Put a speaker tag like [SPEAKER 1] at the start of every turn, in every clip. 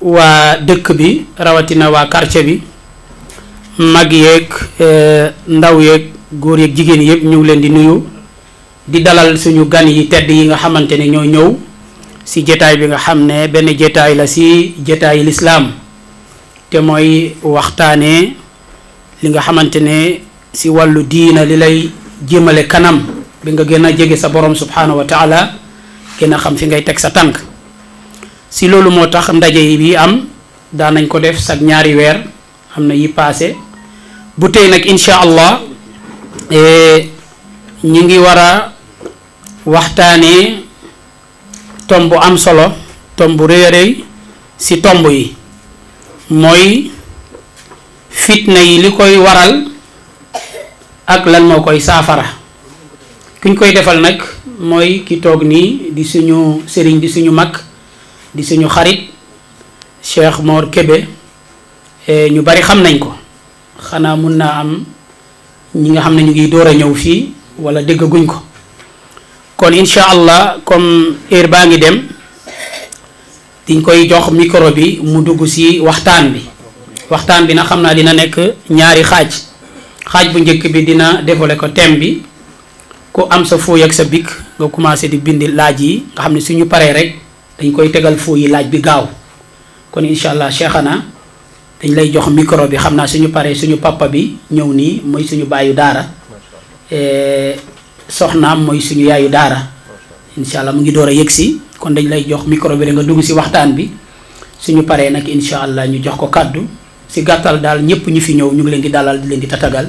[SPEAKER 1] waa dëkk bi rawatina waa quartier bi mag yeeg eh, ndaw yeeg góor yeeg jigéen yëpp ñu ngi leen di nuyu di dalal suñu gan yi tedd yi nga xamante ne ñoo ñëw si jetaay bi nga xam ne benn jetaay la si jetaay lislaam te mooy waxtaanee li nga xamante ne si wàllu diina li lay jëmale kanam bi nga gën a jege sa borom subhanahu wa taala gën a xam fi ngay teg sa tànk si loolu moo tax ndaje yi bi am daan nañ ko def sag ñaari weer am na yi paase bu tey nag incha allah eh, ñu ngi war a waxtaanee tomb bu am solo tomb bu rëy a rëy si tomb yi mooy fitna yi li koy waral ak lan moo koy saafara kuñ koy defal nag mooy ki toog nii di suñu sëriñ di suñu mag di suñu xarit Cheikh Mor Kébé eh, ñu bari xam nañ ko xanaa mun naa am ñi nga xam ne ñu ngi door a ñëw fii wala déggaguñ ko kon incha allah comme heure baa ngi dem diñ koy jox micro bi mu dugg si waxtaan bi waxtaan bi na xam naa dina nekk ñaari xaaj xaaj bu njëkk bi dina dévoiler ko thème bi ku am sa fooy ak sa bic nga commencé di bind laaj yi nga xam ne suñu paree rek dañ koy tegal fooy yi laaj bi gaaw kon incha allah cheikhana dañ lay jox micro bi xam naa suñu paree suñu papa bi ñëw nii mooy suñu baayu daara eh, soxnaam mooy suñu yaayu daara incha allah mu ngi door a yëg si kon dañ lay jox micro bi rek nga dugg si waxtaan bi suñu paree nag incha allah ñu jox ko kàddu si gàttal daal ñëpp ñu fi ñëw ñu ngi leen di dalal di leen di tatagal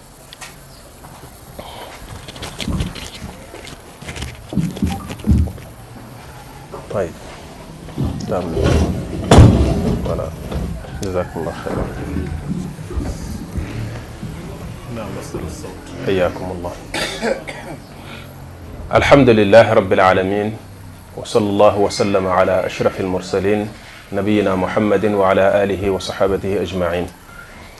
[SPEAKER 2] الحمد لله رب العالمين وصلى الله وسلم على أشرف المرسلين نبينا محمد وعلى آله وصحابته أجمعين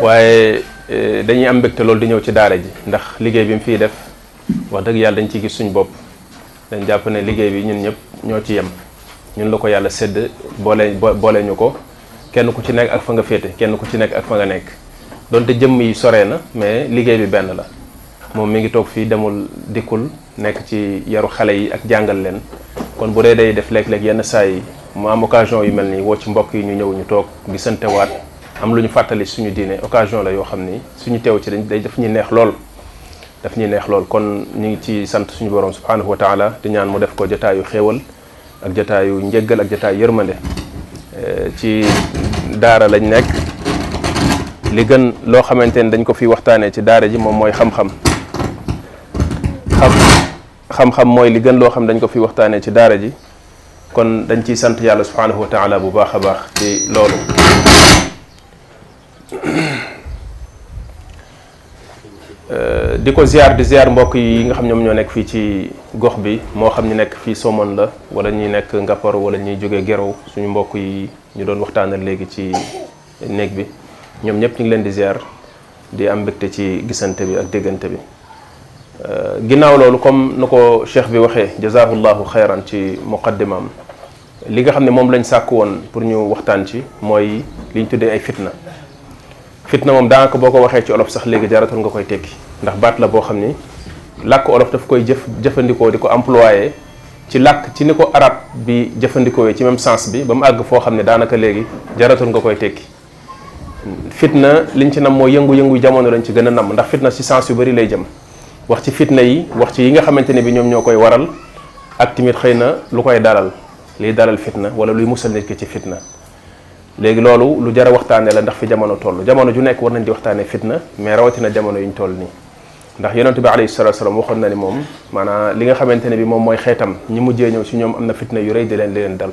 [SPEAKER 2] waaye eh, dañuy am mbégte loolu di ñëw ci daara ji ndax liggéey bi mu fiy def wax dëgg yàlla dañ ci gis suñu bopp dañ jàpp ne liggéey bi ñun ñëpp ñoo ci yem ñun la ko yàlla sedd boole boole ñu ko kenn ku ci nekk ak fa nga féete kenn ku ci nekk ak fa nga nekk donte jëmm yi soree na mais liggéey bi benn la moom mi ngi toog fii demul dikkul nekk ci yaru xale yi ak jàngal leen kon bu dee day def léeg-léeg yenn saa yi mu am occasion yu mel nii woo ci mbokk yi ñu ñëw ñu toog gisante waat am lu ñu fàttali suñu diine occasion la yoo xam ni suñu teew ci dañ day daf ñuy neex lool daf ñuy neex lool kon ñu ngi ci sant suñu borom subhanahu wa taala di ñaan mu def ko jotaayu xéewal ak jataayu njëggal ak jataayu yërmande eh, ci daara lañ nekk li gën loo xamante ne dañ ko fi waxtaanee ci daara ji moom mooy xam-xam xam xam mooy li gën loo xam dañ ko fi waxtaanee ci daara ji kon dañ ciy sant yàlla subhaanahu wa taala bu baax a baax ci loolu euh, di ko ziar di ziar mbokk yi nga xam ñoom ñoo nekk fii ci gox bi moo xam ñu nekk fii Somone la wala ñuy nekk Ngaparou wala ñuy jóge Guéréo suñu mbokk yi ñu doon waxtaanal léegi ci néeg bi ñoom ñëpp ñu ngi leen di ziar di am mbégte ci gisante bi ak déggante bi euh, ginnaaw loolu comme na ko cheikh bi waxee jazahullahu xayran ci muqaddimaam li nga xam ne moom lañ sàkk woon pour ñu waxtaan ci mooy li ñu tuddee ay fitna fitna moom daanaka boo ko waxee ci olof sax léegi jaratul nga koy tekki ndax baat la boo xam ni làkk olof daf koy jëf jëfandikoo di ko employé ci làkk ci ni ko arab bi jëfandikoo ci même sens bi ba mu àgg foo xam ne daanaka léegi jaratul nga koy tekki fitna liñ ci nam moo yëngu-yëngu jamono lañ ci gën a nam ndax fitna ci sens yu bari lay jëm wax ci fitna yi wax ci yi nga xamante ne bi ñoom ñoo koy waral ak tamit xëy na lu koy dalal liy dalal fitna wala luy musal nit ki ci fitna léegi loolu lu jar a waxtaanee la ndax fi jamono toll jamono ju nekk war nañ di waxtaanee fitna mais rawatina jamono yuñ toll nii ndax yonent bi alayhi salatu wasalam waxoon na ni moom maanaam li nga xamante ne bi moom mooy xeetam ñi mujjee ñëw si ñoom am na fitna yu rëy di leen di leen dal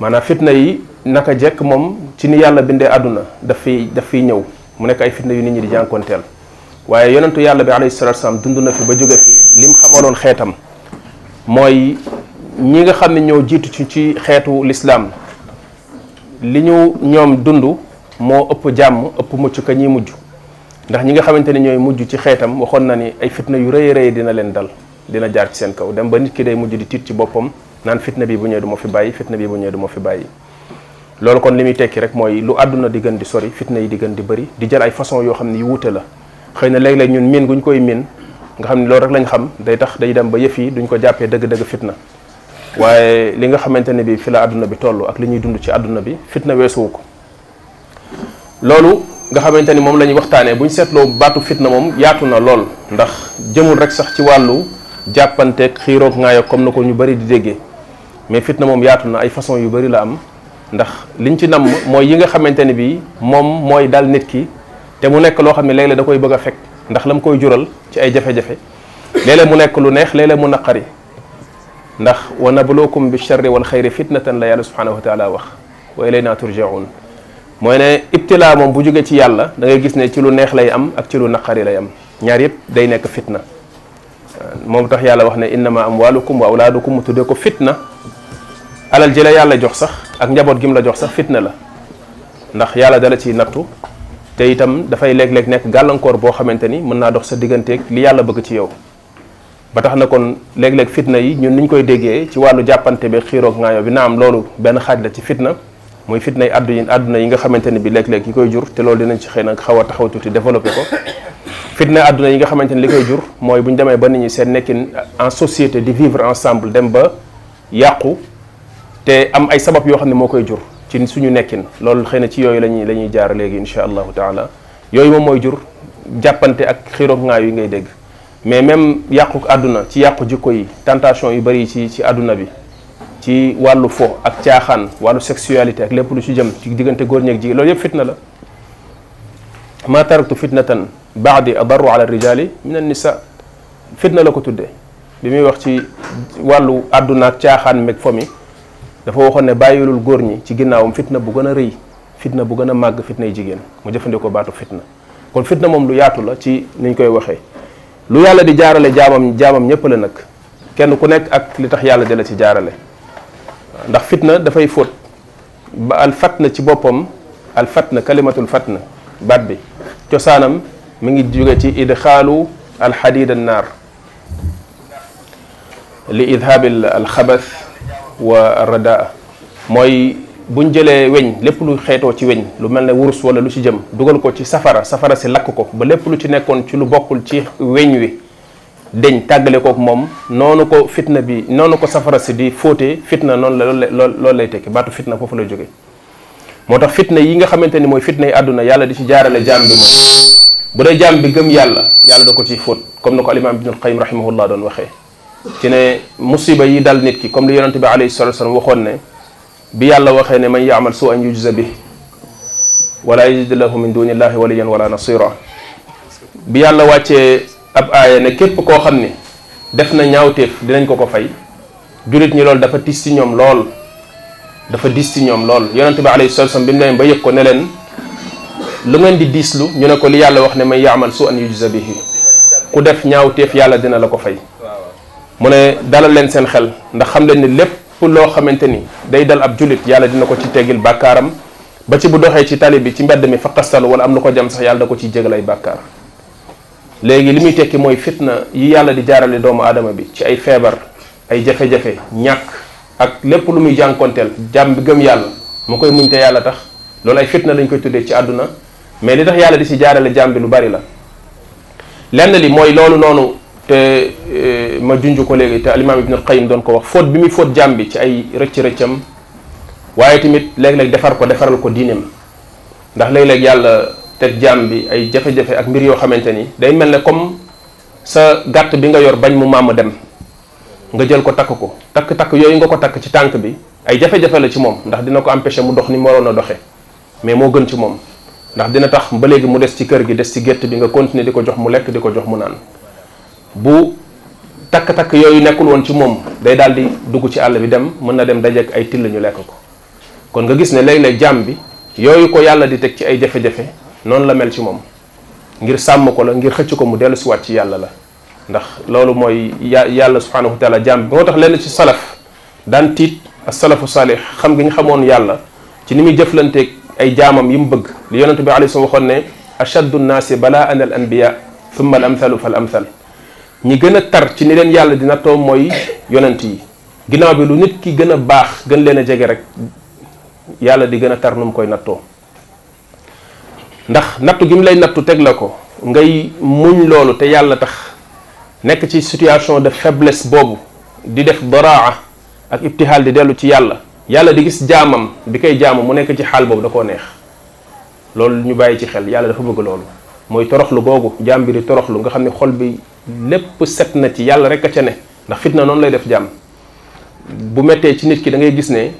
[SPEAKER 2] maanaam fitna yi naka jekk moom ci ni yàlla bindee àdduna daf fiy daf fiy ñëw mu nekk ay fitna yu nit ñi di jànkoonteel waaye yonentu yàlla bi alayhi salaatu salaam dund na fi ba jóge fi lim xamaloon xeetam mooy ñi nga xam ne ñoo jiitu ci ci xeetu lislaam li ñu ñoom dund moo ëpp jàmm ëpp mucc ka ñiy mujj ndax ñi nga xamante ne ñooy mujj ci xeetam waxoon na ni ay fitna yu rëy rëy dina leen dal dina jaar ci seen kaw dem ba nit ki day mujj di tiit ci boppam naan fitna bi bu ñëwee du ma fi bàyyi fitna bi bu ñëwee du ma fi bàyyi loolu kon li muy tekki rek mooy lu àdduna di gën di sori fitna yi di gën di bëri di jël ay façon yoo xam ne yu wuute la xëy na léeg-léeg ñun miin guñ koy miin nga xam ne loolu rek lañ xam day tax day dem ba yëf yi duñ ko jàppee dëgg-dëgg fitna waaye li nga xamante ne bi fi la àdduna bi toll ak li ñuy dund ci àdduna bi fitna weesuwu ko loolu nga xamante ni moom la ñuy waxtaanee bu ñu seetloo baatu fitna moom yaatu na lool ndax jëmul rek sax ci wàllu jàppanteeg xiiroog ngaayo comme na ko ñu bari di déggee mais fitna moom yaatu na ay façon yu bari la am ndax liñ ci namm mooy yi nga xamante ni bii moom mooy dal nit ki te mu nekk loo xam ne léeg-léeg da koy bëgg a fekk ndax la mu koy jural ci ay jafe-jafe léeg-léeg mu nekk lu neex léeg-léeg mu naqari ndax wa nabluukum bi charri wal xayri fitnatan la yàlla subhanahu wa taala wax wa ilayna turjaun mooy ne ibtilaa moom bu jógee ci yàlla da ngay gis ne ci lu neex lay am ak ci lu naqari lay am ñaar yëpp day nekk fitna moom tax yàlla wax ne innama amwalukum wa awlaadukum mu tuddee ko fitna alal ji la yàlla jox sax ak njaboot gi mu la jox sax fitna la ndax yàlla dala ciy nattu te itam dafay léeg-léeg nekk gàllankoor boo xamante ni mën naa dox sa digganteeg li yàlla bëgg ci yow ba tax na kon léeg-léeg fitna yi ñun niñ koy déggee ci wàllu jàppante bi xiiroog ngaayoo bi naam loolu benn xaaj la ci fitna muy fitna yi addu yi àdduna yi nga xamante ne bi léeg-léeg yi koy jur te loolu dinañ ci xëy nag xaw a taxaw tuuti développé ko fitna àdduna yi nga xamante ne li koy jur mooy bu ñu demee ba nit ñi seen nekkin en société di vivre ensemble dem ba yàqu te am ay sabab yoo xam ne moo koy jur ci suñu nekkin loolu xëy na ci yooyu lañuy la ñuy jaar léegi incha allahu taala yooyu moom mooy jur jàppante ak xiiroog ngaayoo yi ngay dégg mais même yàqu àdduna ci yàqu jikko yi tentation yu bari ci ci àdduna bi ci wàllu fo ak caaxaan wàllu sexualité ak lépp lu ci jëm ci diggante góor ñeeg jigéen loolu yëpp fitna la ma taraktu fitnatan baadi adarru ala rijali min an nisa fitna la ko tuddee bi muy wax ci wàllu àdduna ak caaxaan meg fo mi dafa waxoon ne bàyyilul góor ñi ci ginnaawam fitna bu gën a rëy fitna bu gën a màgg fitnay jigéen mu jëfandikoo baatu fitna kon fitna moom lu yaatu la ci niñ koy waxee lu yàlla di jaarale jaamam jaamam ñëpp la nag kenn ku nekk ak li tax yàlla di la ci jaarale ndax fitna dafay fóot ba al fatna ci boppam al fatna kalimatul fatna baat bi cosaanam mi ngi jóge ci idxaalu al xadiid an naar li idhaabil alxabas wa radaa mooy buñ jëlee weñ lépp lu xeetoo ci weñ lu mel ne wurus wala lu ci jëm dugal ko ci safara safara si lakk ko ba lépp lu ci nekkoon ci lu bokkul ci weñ wi deñ tàggale kook moom noonu ko fitna bi noonu ko safara si di fóotee fitna noonu la loolu lay tekki baatu fitna foofu lay jóge moo tax fitna yi nga xamante ni mooy fitna yi àdduna yàlla di ci jaarale jaam bi moom bu dee jaam bi gëm yàlla yàlla da ko ciy fóot comme na ko alimaam ibnul qayim rahimahullah doon waxee ci ne musiba yi dal nit ki comme li yonente bi alayhi salatu wasalam waxoon ne bi yàlla waxee ne man yaamal su an yujza bi wala yajid lahu min duni illahi waliyan wala nasira bi yàlla wàccee ab aaya ne képp koo xam ni def na ñaawteef dinañ ko ko fay jullit ñi loolu dafa tis ci ñoom lool dafa diis ci ñoom lool yonente bi alayhi salatu wasallam bi mu leen ba yëg ko ne leen lu ngeen di diislu ñu ne ko li yàlla wax ne may yaamal su an yujza bihi ku def ñaaw téef yàlla dina la ko fay mu ne dalal leen seen xel ndax xam leen ni lépp loo xamante ni day dal ab jullit yàlla dina ko ci teggil bàkkaaram ba ci bu doxee ci tali bi ci mbedd mi faqastalu wala am lu ko jam sax yàlla da ko ciy jégal ay bàkkaar léegi li muy tekki mooy fitna yi yàlla di jaarale doomu aadama bi ci ay feebar ay jafe-jafe ñàkk ak lépp lu muy jànkonteel jàmm bi gëm yàlla mu koy muñ te yàlla tax loolu ay fitna lañ koy tuddee ci àdduna mais li tax yàlla di si jaarale jàmm bi lu bari la lenn li mooy loolu noonu te ma junj ko léegi te alimaam ibnul qayim doon ko wax fóot bi muy fóot jàmm bi ci ay rëcc-rëccam waaye tamit léeg-léeg defar ko defaral ko diineem ndax léeg-léeg yàlla teg jaam bi ay jafe-jafe ak mbir yoo xamante ni day mel ne comme sa gàtt bi nga yor bañ mu màmm dem nga jël ko takk ko takk-takk yooyu nga ko takk ci tànk bi ay jafe-jafe la ci moom ndax dina ko empêcher mu dox ni mu waroon a doxee mais moo gën ci moom ndax dina tax ba léegi mu des ci kër gi des ci gétt bi nga continuer di ko jox mu lekk di ko jox mu naan bu takk-takk yooyu nekkul woon ci moom day daal di dugg ci àll bi dem mën na dem dajeek ay till ñu lekk ko kon nga gis ne léeg-léeg jaam bi yooyu ko yàlla di teg ci ay jafe-jafe noonu la mel ci moom ngir sàmm ko la ngir xëcc ko mu dellu siwaat ci yàlla la ndax loolu mooy ya yàlla subhanahu wa taala jaam bi moo tax lenn ci salaf daan tiit as salafu saalih xam gi ñu xamoon yàlla ci ni muy jëflanteeg ay jaamam yi mu bëgg li yonente bi alayhi salaam waxoon ne ashaddu nnaasi balaan al anbiya thumma al amthalu fal amthal ñi gën a tar ci ni leen yàlla dina too mooy yonent yi ginnaaw bi lu nit ki gën a baax gën leen a jege rek yàlla di gën a tar nu mu koy nattoo ndax nattu gi mu lay nattu teg la ko ngay muñ loolu te yàlla tax nekk ci situation de faiblesse boobu di def daraa ak ibtihaal di dellu ci yàlla yàlla di gis jaamam bi koy jaamu mu nekk ci xaal boobu da koo neex loolu ñu bàyyi ci xel yàlla dafa bëgg loolu mooy toroxlu googu jaam bi di toroxlu nga xam ne xol bi lépp set na ci yàlla rek a ca ne ndax fitna noonu lay def jàmm bu mettee ci nit ki da ngay gis ne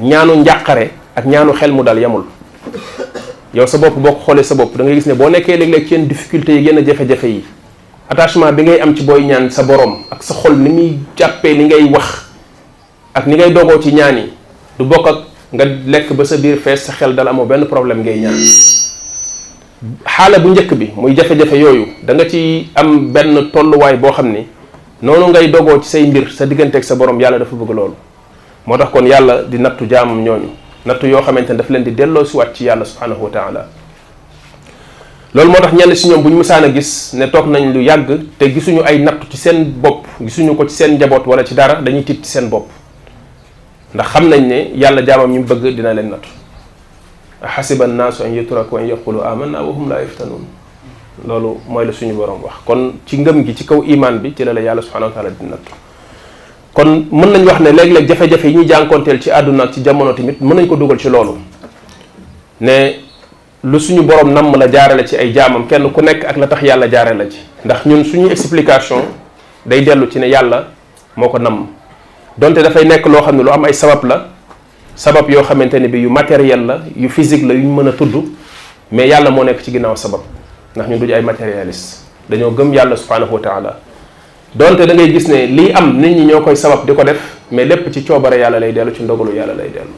[SPEAKER 2] ñaanu njàqare ak ñaanu xel mu dal yamul yow sa bopp boo ko xoolee sa bopp da ngay gis ne boo nekkee léeg-léeg ci yenn difficulté yi gën a jafe-jafe yi attachement bi ngay am ci booy ñaan sa borom ak sa xol ni muy jàppee li ngay wax ak ni ngay dogoo ci ñaan yi du bokk ak nga lekk ba sa biir fees sa xel dal amoo benn problème ngay ñaan xaala bu njëkk bi muy jafe-jafe yooyu da nga ci am benn tolluwaay boo xam ni noonu ngay dogoo ci say mbir sa diggante ak sa borom yàlla dafa bëgg loolu moo tax kon yàlla di nattu jaamam ñooñu nattu yoo xamante ne daf leen di delloo siwaat ci yàlla subhanahu wa taala loolu moo tax ñenn si ñoom bu ñu mësaan a gis ne toog nañ lu yàgg te gisuñu ay nattu ci seen bopp gisuñu ko ci seen njaboot wala ci dara dañuy tiit ci seen bopp ndax xam nañ ne yàlla jaamam ñu bëgg dina leen nattu xasiba annaasu an yutraku an yaqulu amanna wa hum laa yuftanuun loolu mooy la suñu borom wax kon ci ngëm gi ci kaw imaan bi ci la la yàlla subhanahu wa taala di nattu kon mën nañ wax ne léeg-léeg jafe-jafe yi ñuy jànkoonteel ci àdduna ak ci jamono tamit mën nañ ko dugal ci loolu ne lu suñu borom namm la jaarale ci ay jaamam kenn ku nekk ak la tax yàlla jaare la ci ndax ñun suñu explication day dellu ci ne yàlla moo ko namm donte dafay nekk loo xam ne lu am ay sabab la sabab yoo xamante ne bi yu matériel la yu physique la yu ñu mën a tudd mais yàlla moo nekk ci ginnaaw sabab ndax ñun duñu ay matérialiste dañoo gëm yàlla subhanahu wa taala donte da ngay gis ne lii am nit ñi ñoo koy sabab di ko def mais lépp ci coobare yàlla lay dellu ci ndogalu yàlla lay dellu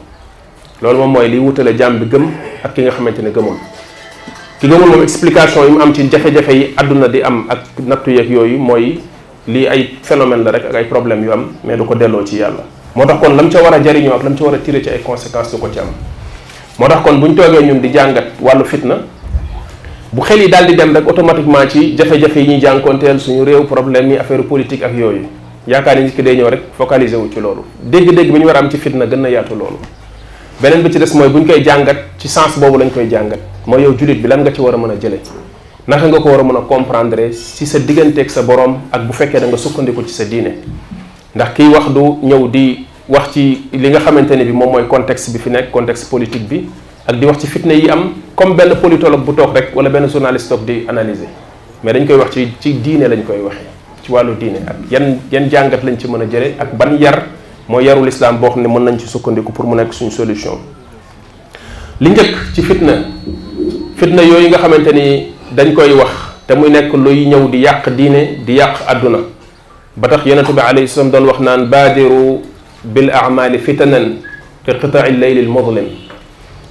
[SPEAKER 2] loolu moom mooy liy wutale jàmm bi gëm ak ki nga xamante ne gëmul ki gëmul moom explication yi mu am ci jafe-jafe yi àdduna di am ak nattu yeeg yooyu mooy lii ay phénomène la rek ak ay problème yu am mais du ko delloo ci yàlla moo tax kon lam ca war a jariñoo ak lam ca war a tiré ci ay conséquences du ko ci am moo tax kon bu ñu toogee ñun di jàngat wàllu fitna bu xel yi daal di dem rek automatiquement ci jafe-jafe yi ñuy jànkoonteel suñu réew problème yi affaire politique ak yooyu yaakaar ni nit ki day ñëw rek focaliser wu ci loolu dégg-dégg bi ñu war a am ci fitna gën na yaatu loolu beneen bi ci des mooy bu ñu koy jàngat ci sens boobu lañ koy jàngat mooy yow jullit bi lan nga ci war a mën a jëlee naka nga ko war a mën a comprendre si sa digganteeg sa borom ak bu fekkee da nga sukkandiku ci sa diine ndax kiy wax du ñëw di wax ci li nga xamante ne bi moom mooy contexte bi fi nekk contexte politique bi ak di wax ci fitna yi am comme benn politologue bu toog rek wala benn journaliste toog di analyser mais dañ koy wax ci ci diine lañ koy waxee ci wàllu diine ak yan yan jàngat lañ ci mën a jëlee ak ban yar mooy yarul islam boo xam ne mën nañ ci sukkandiku pour mu nekk suñu solution li njëkk ci fitna fitna yooyu nga xamante ni dañ koy wax te muy nekk luy ñëw di yàq diine di yàq àdduna ba tax yonente bi alayhi salaam doon wax naan baadiru bil amali fitanan ka qitaai leylil mudlim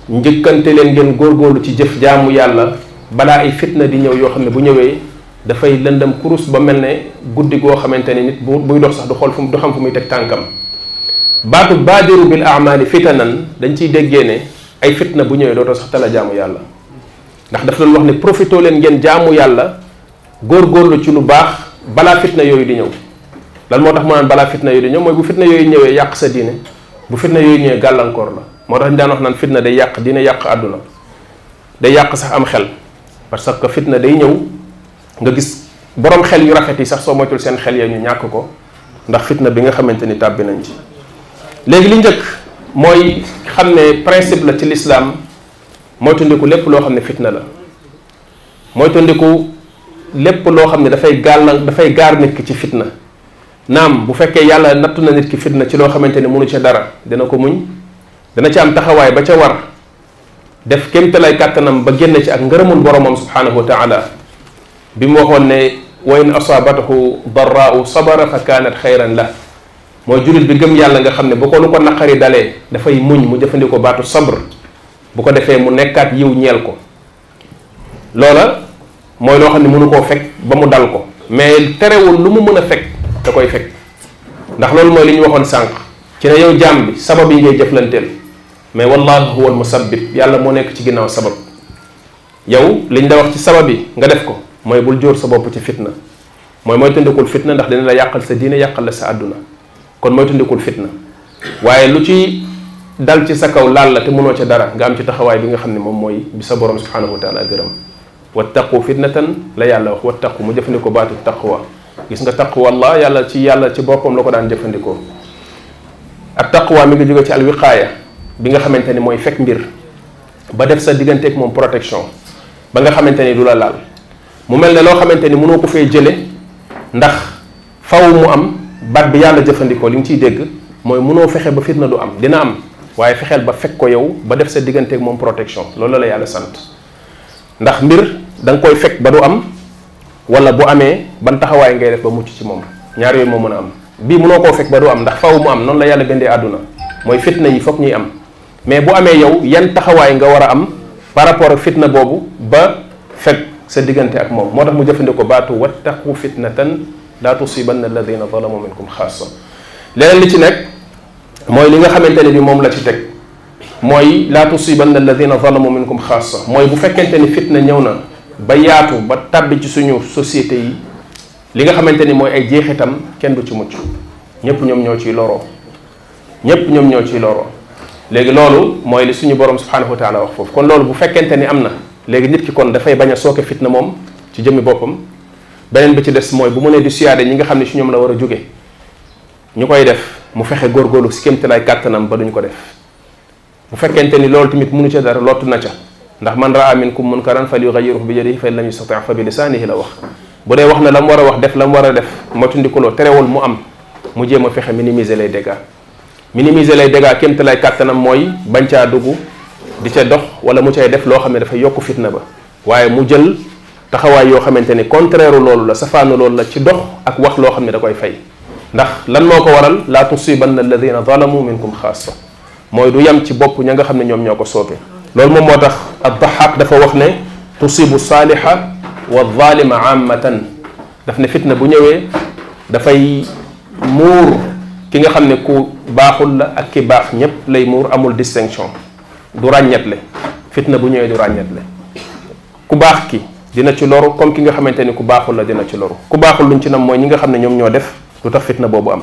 [SPEAKER 2] njëkkante leen ngeen góorgóorlu ci jëf jaamu yàlla balaa ay fitna di ñëw yoo xam ne bu ñëwee dafay lëndam kurus ba mel ne guddi goo xamante ne nit bu buy dox sax du xool fu du xam fu muy teg tànkam baatu baadiru bil amali fitanan dañ ciy déggee ne ay fitna bu ñëwee dootoo sax tala jaamu yàlla ndax daf doon wax ne profitoo leen ngeen jaamu yàlla góorgóorlu ci lu baax balaa fitna yooyu di ñëw lan moo tax mu naan balaa fitna yooyu di ñëw mooy bu fitna yooyu ñëwee yàq sa diine bu fitna yooyu ñëwee gàllankoor la moo tax ñu daan wax naan fitna day yàq diine yàq àdduna day yàq sax am xel parce que fitna day ñëw nga gis borom xel yu rafet yi sax soo moytul seen xel ya ñu ñàkk ko ndax fitna bi nga xamante ni tàbbi nañ ci léegi li njëkk mooy xam ne principe la ci lislaam moytandiku lépp loo xam ne fitna la mooy tondiku lépp loo xam ne dafay gaal na dafay gaar nit ki ci fitna naam bu fekkee yàlla nattu na nit ki fitna ci loo xamante ne mënu ca dara dina ko muñ dana ci am taxawaay ba ca war def kémtalay kàttanam ba génn ci ak ngërëmul boromam subhanahu wa taala bi mu waxoon ne wa in asabatahu darraau sabara fa kaanat xayran la mooy jullit bi gëm yàlla nga xam ne bu ko lu ko naqari dalee dafay muñ mu jëfandikoo baatu sabr bu ko defee mu nekkaat yiw ñeel ko loola mooy loo xam ne mënu koo fekk ba mu dal ko mais terewul lu mu mën a fekk da koy fekk ndax loolu mooy li ñu waxoon sànq ci ne yow jaam bi sabab yi ngay jëflanteel mais wallahu huwa al musabbib yàlla moo nekk ci ginnaaw sabab yow liñ la wax ci sabab yi nga def ko mooy bul jóor sa bopp ci fitna mooy mooy tëndakul fitna ndax dina la yàqal sa diine yàqal la sa àdduna kon mooy tundikul fitna waaye lu ci dal ci sa kaw laal la te mënoo ca dara nga am ci taxawaay bi nga xam ne moom mooy bi sa borom subhanahu wa taala gërëm wattaqu fitnatan la yàlla wax wattaqu mu jëfandikoo baatu taqwa gis nga taqwa allah yàlla ci yàlla ci boppam la ko daan jëfandikoo ak taqwa mi ngi jóge ci alwiqaaya bi nga xamante ni mooy fekk mbir ba def sa digganteeg moom protection ba nga xamante ni du la laal mu mel ne loo xamante ni mënoo ko fee jële ndax faw mu am baat bi yàlla jëfandikoo li nga ciy dégg mooy mënoo fexe ba fitna du am dina am waaye fexeel ba fekk ko yow ba def sa digganteeg moom protection loolu la yàlla sant ndax mbir da nga koy fekk ba du am wala bu amee ban taxawaay ngay def ba mucc ci moom ñaar yooyu moo mën a am bii mënoo koo fekk ba du am ndax faw mu am noonu la yàlla bindee àdduna mooy fitna yi foog ñuy am mais bu amee yow yan taxawaay nga war a am par rapport ak fitna boobu ba fekk sa diggante ak moom moo tax mu jëfandikoo baatu wattaqu fitnatan laa tusibanna alladina zalamu minkum xaasa leneen li ci nekk mooy li nga xamante ne bi moom la ci teg mooy laa tusibanna alladina zalamu minkum xaasa mooy bu fekkente ni fitna ñëw na ba yaatu ba tàbbi ci suñu société yi li nga xamante ni mooy ay jeexitam kenn du ci mucc ñépp ñoom ñoo ciy loroo ñépp ñoom ñoo ciy loroo léegi loolu mooy li suñu borom subhanahu wa taala wax foofu kon loolu bu fekkente ni am na léegi nit ki kon dafay bañ a sooke fitna moom ci jëmmi boppam beneen bi ci des mooy bu mu nee di siyaade ñi nga xam ne si ñoom la war a jóge ñu koy def mu fexe góorgóorlu si kéemtalaay kàttanam ba duñ ko def bu fekkente ni loolu tamit mënu ca dara lottu na ca ndax man raa minkum munkaran falyughayyirhu bi yadihi fa in lam yastati' fa bi lisaanihi la wax bu dee wax na la mu war a wax def la mu war a def motundikuloo terewul mu am mu jéem a fexe minimiser les dégâts minimiser les dégâts kémta lay kàttanam mooy bañ caa dugg di ca dox wala mu cay def loo xam ne dafa yokk fitna ba waaye mu jël taxawaay yoo xamante ni contraire loolu la safaanu loolu la ci dox ak wax loo xam ne da koy fay ndax lan moo ko waral laa tusibanna alladina zalamu minkum xaasa mooy du yem ci bopp ña nga xam ne ñoom ñoo ko sooke loolu moom moo tax ab daxaaq dafa wax ne tusibu saaliha wa zalima aamatan daf ne fitna bu ñëwee dafay muur ki nga xam ne ku baaxul la ak ki baax ñépp lay muur amul distinction du ràññetle fitna bu ñëwee du ràññetle ku baax ki dina ci loru comme ki nga xamante ni ku baaxul la dina ci loru ku baaxul luñ ci nam mooy ñi nga xam ne ñoom ñoo def lu tax fitna boobu am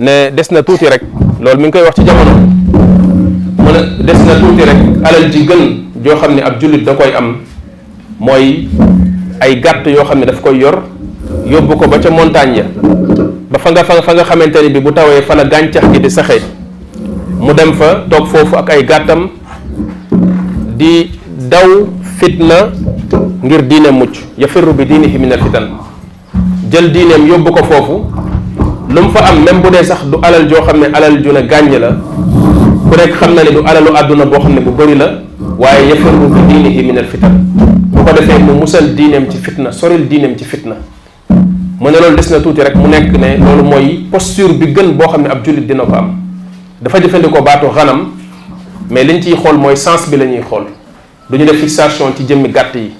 [SPEAKER 2] ne des na tuuti rek loolu mi ngi koy wax ci jamono mu ne des na tuuti rek alal ji gën joo xam ne ab jullit da koy am mooy ay gàtt yoo xam ne daf koy yor yóbbu ko ba ca montagne ya ba fa nga fa nga xamante ni bi bu tawee fa la gàncax gi di saxee mu dem fa toog foofu ak ay gàttam di daw fitna ngir diine mucc yafirru bi diinihi min al fitan jël diineem yóbbu ko foofu lu mu fa am même bu dee sax du alal joo xam ne alal ju ne gàññ la ku nekk xam na ne du alalu àdduna boo xam ne bu bëri la waaye yafiru bi diinihi min al fitan bu ko defee mu musal diineem ci fitna soril diineem ci fitna mu ne loolu des na tuuti rek mu nekk ne loolu mooy posture bi gën boo xam ne ab jullit dina ko am dafa jëfandikoo baatu xanam mais liñ ciy xool mooy sens bi la ñuy xool du ñu def fixation ci jëmmi gàtt yi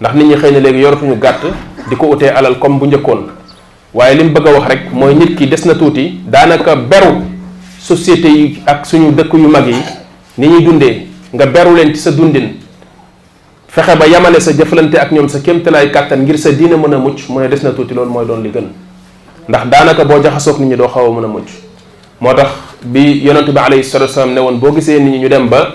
[SPEAKER 2] ndax nit ñi xëy na léegi yoratuñu gàtt di ko utee alal comme bu njëkkoon waaye li mu bëgg a wax rek mooy nit ki des na tuuti daanaka beru société yi ak suñu dëkk yu mag yi ni ñuy dundee nga beru leen ci sa dundin fexe ba yamale sa jëflante ak ñoom sa kéemtalaay kàttan ngir sa diina mën a mucc mu ne des na tuuti loolu mooy doon li gën ndax daanaka boo jaxasoog nit ñi doo xaw a mën a mucc moo tax bi yonent bi alayhi salatu wasalaam ne woon boo gisee nit ñi ñu dem ba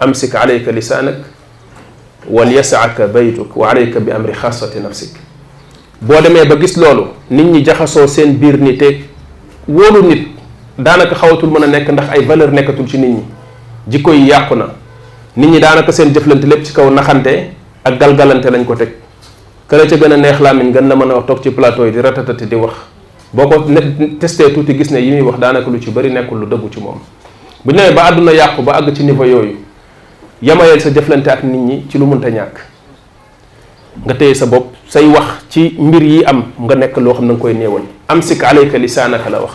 [SPEAKER 2] amsik alayka lisaanak wal yasaaka baytuk wa alayka bi amri xaasati nafsik boo demee ba gis loolu nit ñi jaxasoo seen biir ni te wóolu nit daanaka xawatul mën a nekk ndax ay valeur nekkatul ci nit ñi jikko yi yàqu na nit ñi daanaka seen jëflante lépp ci kaw naxante ak galgalante lañ ko teg këla ca gën a neex làmmiñ gën na mën a wax toog ci plateau yi di ratatati di wax boo ko ne testé tuuti gis ne yi muy wax daanaka lu ci bëri nekkul lu dëggu ci moom bu ñu ba àdduna yàqu ba àgg ci niveau yooyu yamayel sa jëflante ak nit ñi ci lu mënta ñàkk nga téye sa bopp say wax ci mbir yi am nga nekk loo xam na nga koy néewal am sik alayka lisaanaka la wax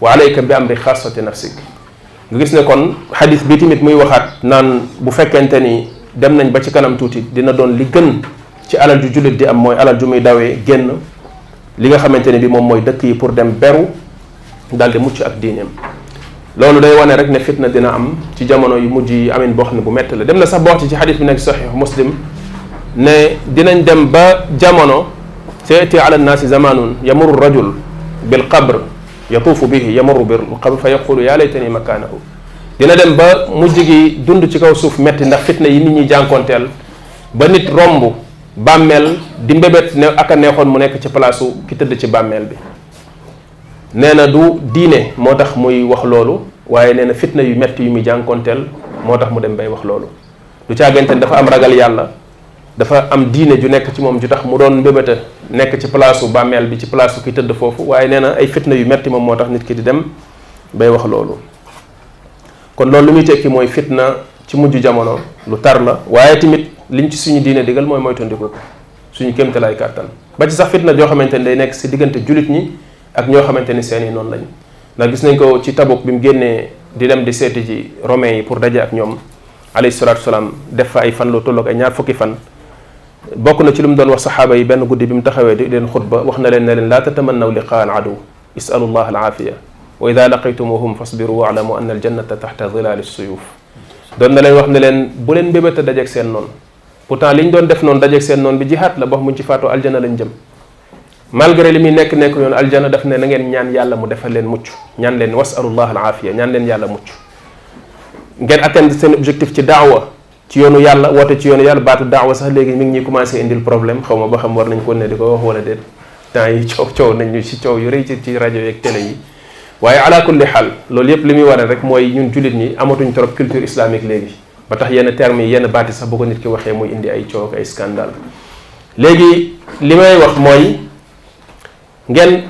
[SPEAKER 2] wa alayka bi amri xaasati nafsik nga gis ne kon xadis bi tamit muy waxaat naan bu fekkente ni dem nañ ba ci kanam tuuti dina doon li gën ci alal ju jullit di am mooy alal ju muy dawee génn li nga xamante ne bi moom mooy dëkk yi pour dem beru daal di mucc ak diineem loolu day wane rek ne fitna dina am ci jamono yu mujj yi amin boo xam ne bu metti la dem na sax boo ci ci xadis bi nekk saxiix muslim ne dinañ dem ba jamono seeti ala nnaasi zamanun yamuru rajul bil qabr yatuufu bihi yamuru bil qabr fa yaqulu yaa laytani makaanahu dina dem ba mujj gi dund ci kaw suuf metti ndax fitna yi nit ñi jànkoonteel ba nit romb bàmmeel di mbébét ne ak a neexoon mu nekk ci palaasu ki tëdd ci bàmmeel bi nee na du diine moo tax muy wax loolu waaye nee na fitna yu metti yu muy jànkoonteel moo tax mu dem bay wax loolu du caagante ne dafa am ragal yàlla dafa am diine ju nekk ci moom ju tax mu doon mbébéta nekk ci palaasu bàmmeel bi ci palaasu ki tëdd foofu waaye nee na ay fitna yu metti moom moo tax nit ki di dem bay wax loolu kon loolu lu muy tekki mooy fitna ci mujj jamono lu tar la waaye tamit liñ ci suñu diine digal mooy moytandiku suñu kéemtalaay kàttan ba ci sax fitna joo xamante ni day nekk si diggante jullit ñi ak ñoo xamante ni seen i noonu lañ ndax gis nañ ko ci Tabuk bi mu génnee di dem di seeti ji romain yi pour daje ak ñoom alayhi salaatu salaam def fa ay fan lu tolloog ay ñaar fukki fan bokk na ci lu mu doon wax saxaaba yi benn guddi bi mu taxawee di leen xutba wax na leen ne leen laa tatamannaw liqaa al aduw isalu llah alaafiya wa ida laqitumuhum fasbiru waalamu anna aljannata taxta dilali suyuf doon na leen wax ne leen bu leen mbébét a dajeeg seen noonu pourtant li ñu doon def noonu dajeeg seen noonu bi jihaat la boo xam mu ci faatoo aljana lañ jëm malgré li muy nekk nekk yoon aljana daf ne na ngeen ñaan yàlla mu defal leen mucc ñaan leen wasalullah al aafiya ñaan leen yàlla mucc ngeen atteindre seen objectif ci daawa ci yoonu yàlla woote ci yoonu yàlla baatu daawa sax léegi mi ngi ñuy commencé indil problème xaw ma ba xam war nañ ko ne di ko wax wala déet temps yi coow coow nañ ñu ci coow yu rëy ci ci rajo yeeg télé yi waaye ala kulli xaal loolu yëpp li muy waral rek mooy ñun jullit ñi amatuñ trop culture islamique léegi ba tax yenn termes yi yenn baati sax bu ko nit ki waxee muy indi ay coow ak ay scandale léegi li may wax mooy ngeen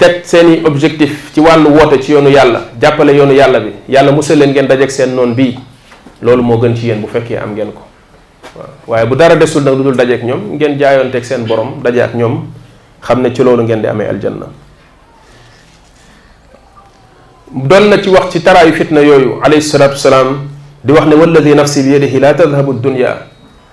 [SPEAKER 2] jag seeni objectif ci wàllu woote ci yoonu yàlla jàppale yoonu yàlla bi yàlla musal leen ngeen dajeeg seen noon bii loolu moo gën ci yéen bu fekkee am ngeen ko waaw waaye bu dara desul nag lu dul dajeeg ñoom ngeen jaayoonteeg seen borom daje ak ñoom xam ne ci loolu ngeen di amee aljanna doon na ci wax ci taraayu fitna yooyu alayhi salaatu wasalaam di wax ne walladi nafsi bi yadihi laa tadhabu dunya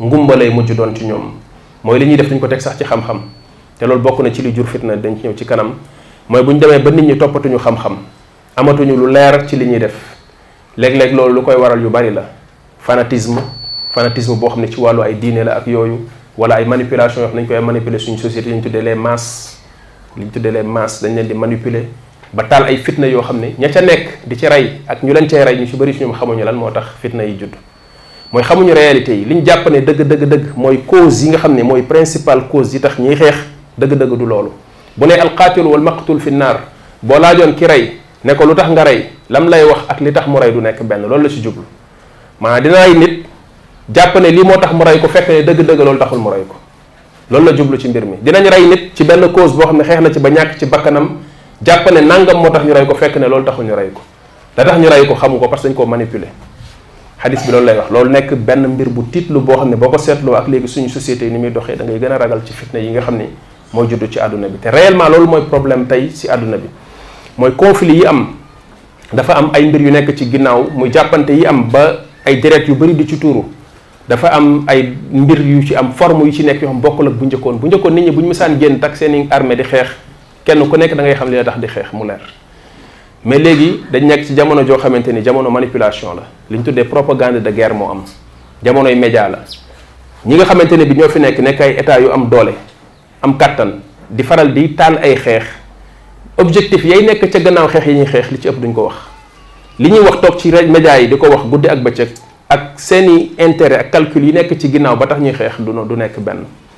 [SPEAKER 2] ngumba lay mujj doon ci ñoom mooy li ñuy def duñ ko teg sax ci xam-xam te loolu bokk na ci li jur fitna dañ ci ñëw ci kanam mooy bu ñu demee ba nit ñi toppatuñu xam-xam amatuñu lu leer ci li ñuy def léeg-léeg loolu lu koy waral yu bari la fanatisme fanatisme boo xam ne ci wàllu ay diine la ak yooyu wala ay manipulation yoo xam ne dañ koy manipuler suñu société li ñu tuddee les masses li ñu tuddee les masses dañ leen di manipuler ba taal ay fitna yoo xam ne ña ca nekk di ci rey ak ñu leen cay rey ñu ci bëri si ñoom xamuñu lan moo tax fitna yi judd mooy xamuñu réalité yi li ñu jàpp ne dëgg dëgg dëgg mooy cause yi nga xam ne mooy principal cause yi tax ñiy xeex dëgg-dëgg du loolu bu ne alqaatil wal maqtul fi naar boo laajoon ki rey ne ko lu tax nga rey lam lay wax ak li tax mu rey du nekk benn loolu la ci jublu maanaam dina rey nit jàpp ne lii moo tax mu rey ko fekk ne dëgg-dëgg loolu taxul mu rey ko loolu la jublu ci mbir mi dinañ rey nit ci benn cause boo xam ne xeex na ci ba ñàkk ci bakkanam jàpp ne nangam moo tax ñu rey ko fekk ne loolu taxul ñu rey ko da tax ñu rey ko xamu ko parce que dañ koo manipuler xadis bi loolu lay wax loolu nekk benn mbir bu tiitlu boo xam ne boo ko seetloo ak léegi suñu société yi ni muy doxee da ngay gën a ragal ci fitna yi nga xam ne moo juddu ci àdduna bi te réellement loolu mooy problème tey si àdduna bi mooy conflit yi am dafa am ay mbir yu nekk ci ginnaaw muy jàppante yi am ba ay deret yu bëri di ci tuuru dafa am ay mbir yu ci am forme yu ci nekk yoo xam bokkul ak bu njëkkoon bu njëkkoon nit ñi bu ñu mësaan génn tak seen i armée di xeex kenn ku nekk da ngay xam li la tax di xeex mu leer mais léegi dañ nekk ci jamono joo xamante ni jamono manipulation la li ñu tuddee propagande de guerre moo am jamonoy média la ñi nga xamante ne bi ñoo fi nekk nekk ay état yu am doole am kàttan di faral di taal ay xeex objectif yay nekk ca gannaaw xeex yi ñuy xeex li ci ëpp duñ ko wax li ñuy wax toog ci rajo média yi di ko wax guddi ak bëccëg ak seeni intérêt ak calcul yi nekk ci ginnaaw ba tax ñuy xeex du du nekk benn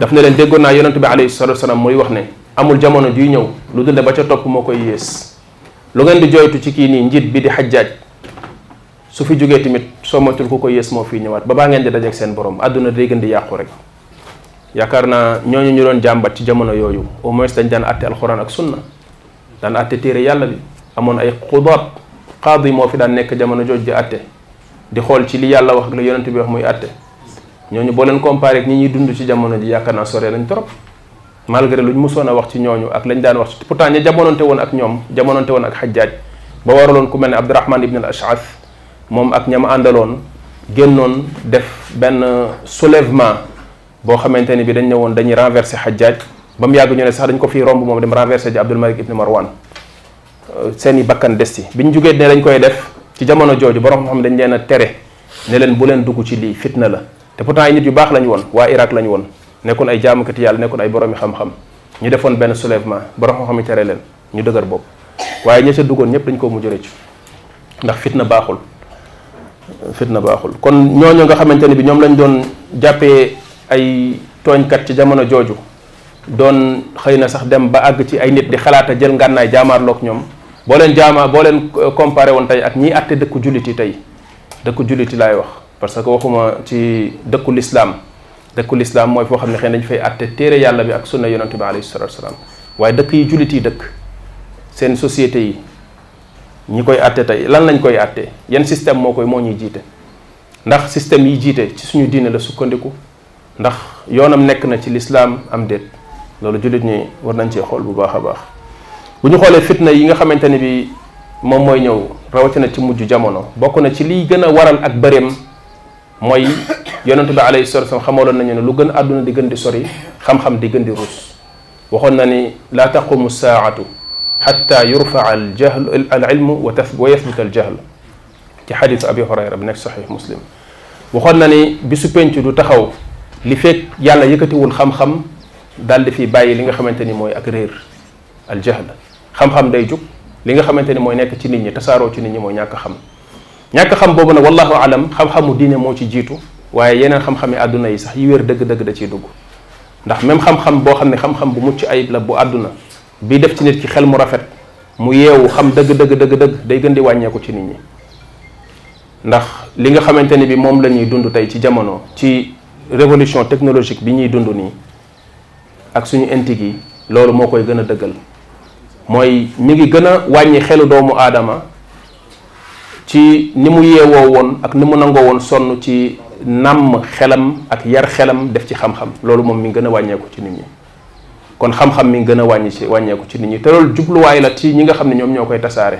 [SPEAKER 2] daf ne leen déggoon naa yonent bi alayhi salatu wasalaam muy wax ne amul jamono juy ñëw lu dul ne ba ca topp moo koy yées lu ngeen di joytu ci kii nii njiit bi di xajjaaj su fi jógee tamit soo moytul ku ko yées moo fiy ñëwaat ba baa ngeen di dajeeg seen borom àdduna day gën di yàqu rek yaakaar naa ñooñu ñu doon jàmbat ci jamono yooyu au moins dañ daan àtte alxuraan ak sunna daan àtte téere yàlla bi amoon ay xudaat xaadi moo fi daan nekk jamono jooju di àtte di xool ci li yàlla wax ak la yonent bi wax muy àtte ñooñu boo leen comparé ak ñi ñuy dund ci jamono ji yaakaar naa sore nañ trop malgré luñ mosoon a wax ci ñooñu ak lañ daan wax ci pourtant ña jamononte woon ak ñoom jamononte woon ak xajjaaj ba waraloon ku mel ne Abdurahman ibn al Ash'ath moom ak ñam àndaloon génnoon def benn soulèvement boo xamante ni bi dañ ne woon dañuy renverser xajjaaj ba mu yàgg ñu ne sax dañ ko fiy romb moom dem renverser ji Abdul Malik ibn Marwan euh, seen i bakkan des ci bi ñu jógee ne lañ koy def ci jamono jooju borom xam dañ leen a tere ne leen bu leen dugg ci lii fitna la te pourtant ay nit yu baax lañu woon waa Irak lañu woon nekkoon ay jaamukati yàlla nekkoon ay boroomi xam-xam ñu defoon benn soulèvement borom xam-xam yi tere leen ñu dëgër bopp waaye ña ca duggoon ñëpp dañ koo mujj rëccu ndax fitna baaxul fitna baaxul kon ñooñu nga xamante ne bi ñoom lañ doon jàppee ay tooñkat ci jamono jooju doon xëy na sax dem ba àgg ci ay nit di xalaat a jël ngànnaay jaamaarloog ñoom boo leen jaamaa boo leen euh, comparé woon tey ak ñiy àtte dëkku julliti tey dëkku julliti laay wax parce que waxuma ci dëkku lislaam dëkku lislaam mooy foo xam ne xëy nañ fay àtte téere yàlla bi ak sunna yonante bi alayhi salatu wasalaam waaye dëkk yi jullit yi dëkk seen société yi ñi koy àtte tey lan lañ koy àtte yan système moo koy moo ñuy jiite ndax système yi jiite ci suñu diine la sukkandiku ndax yoonam nekk na ci lislaam am déet loolu jullit ñi war nañ cee xool bu baax a baax bu ñu xoolee fitna yi nga xamante ne bi moom mooy ñëw rawatina ci mujj jamono bokk na ci liy gën a waral ak bëreem mooy yonentu bi alayhi salatu wasallam xamaloon nañu ne lu gën àdduna di gën di sori xam-xam di gën di ruus waxoon na ni laa taqumu saatu xatta yurfaa al jahl al ilmu wa taf wa yathbuta al jahl ci xadisu abi hurayra bi nekk saxiix muslim waxoon na ni bisu penc du taxaw li fekk yàlla yëkkatiwul xam-xam daal di fi bàyyi li nga xamante ni mooy ak réer al jahl xam-xam day jug li nga xamante ni mooy nekk ci nit ñi tasaaroo ci nit ñi mooy ñàkk xam ñàkk xam boobu nag wallahu alam xam-xamu diine moo ci jiitu waaye yeneen xam-xami àdduna yi sax yi wér dëgg-dëgg da ciy dugg ndax même xam-xam boo xam ne xam-xam bu mucc ayib la bu àdduna bi def ci nit ki xel mu rafet mu yeewu xam dëgg dëgg dëgg dëgg day gën di wàññeeku ci nit ñi ndax li nga xamante ni bi moom la ñuy dund tey ci jamono ci révolution technologique bi ñuy dund nii ak suñu intig yi loolu moo koy gën a dëggal mooy mi ngi gën a wàññi xelu doomu aadama ci ni mu yeewoo woon ak ni mu nangoo woon sonn ci nàmm xelam ak yar xelam def ci xam-xam loolu moom mi ngi gën a wàññeeku ci nit ñi kon xam-xam mi gën a wàññi ci wàññeeku ci nit ñi te loolu jubluwaay la ci ñi nga xam ne ñoom ñoo koy tasaare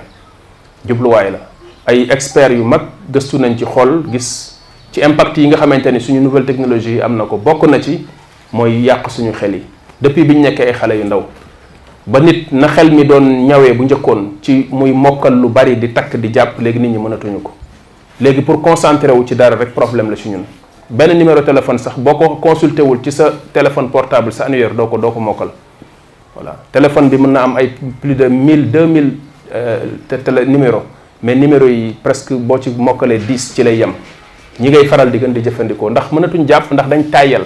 [SPEAKER 2] jubluwaay la ay experts yu mag gëstu nañ ci xool gis ci impact yi nga xamante ni suñu nouvelle technologie yi am na ko bokk na ci mooy yàq suñu xel yi depuis bi ñu nekkee ay xale yu ndaw ba nit na xel mi doon ñawee bu njëkkoon ci muy mokkal lu bari di takk di jàpp léegi nit ñi mënatuñu ko léegi pour concentrer wu ci dara rek problème la ci ñun benn numéro téléphone sax boo ko consulté wul ci sa téléphone portable sa annuaire doo ko doo ko mokkal voilà téléphone bi mën na am ay plus de mille deux mille te télé numéro mais numéro yi presque boo ci mokkalee dix ci lay yem ñi ngay faral di gën di jëfandikoo ndax mënatuñ jàpp ndax dañ tàyyal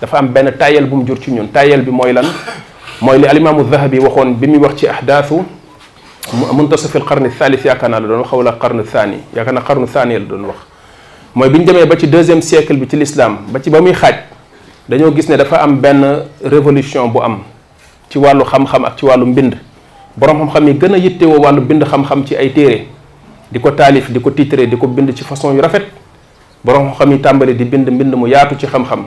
[SPEAKER 2] dafa am benn tàyyal bu mu jur ci ñun tàyyal bi mooy lan mooy li alimaamu Zahabi waxoon bi muy wax ci ahdaasu muntasafil qarni thalith yaakaar naa la doon wax wala qarnu thani yaakaar naa qarnu thani la doon wax mooy bi ñu demee ba ci deuxième siècle bi ci l'islam ba ci ba muy xaaj dañoo gis ne dafa am benn révolution bu am ci wàllu xam-xam ak ci wàllu mbind borom xam-xam yi gën a yittewoo wàllu bind xam-xam ci ay téere di ko taalif di ko titré di ko bind ci façon yu rafet borom xam-xam yi tàmbali di bind mbind mu yaatu ci xam-xam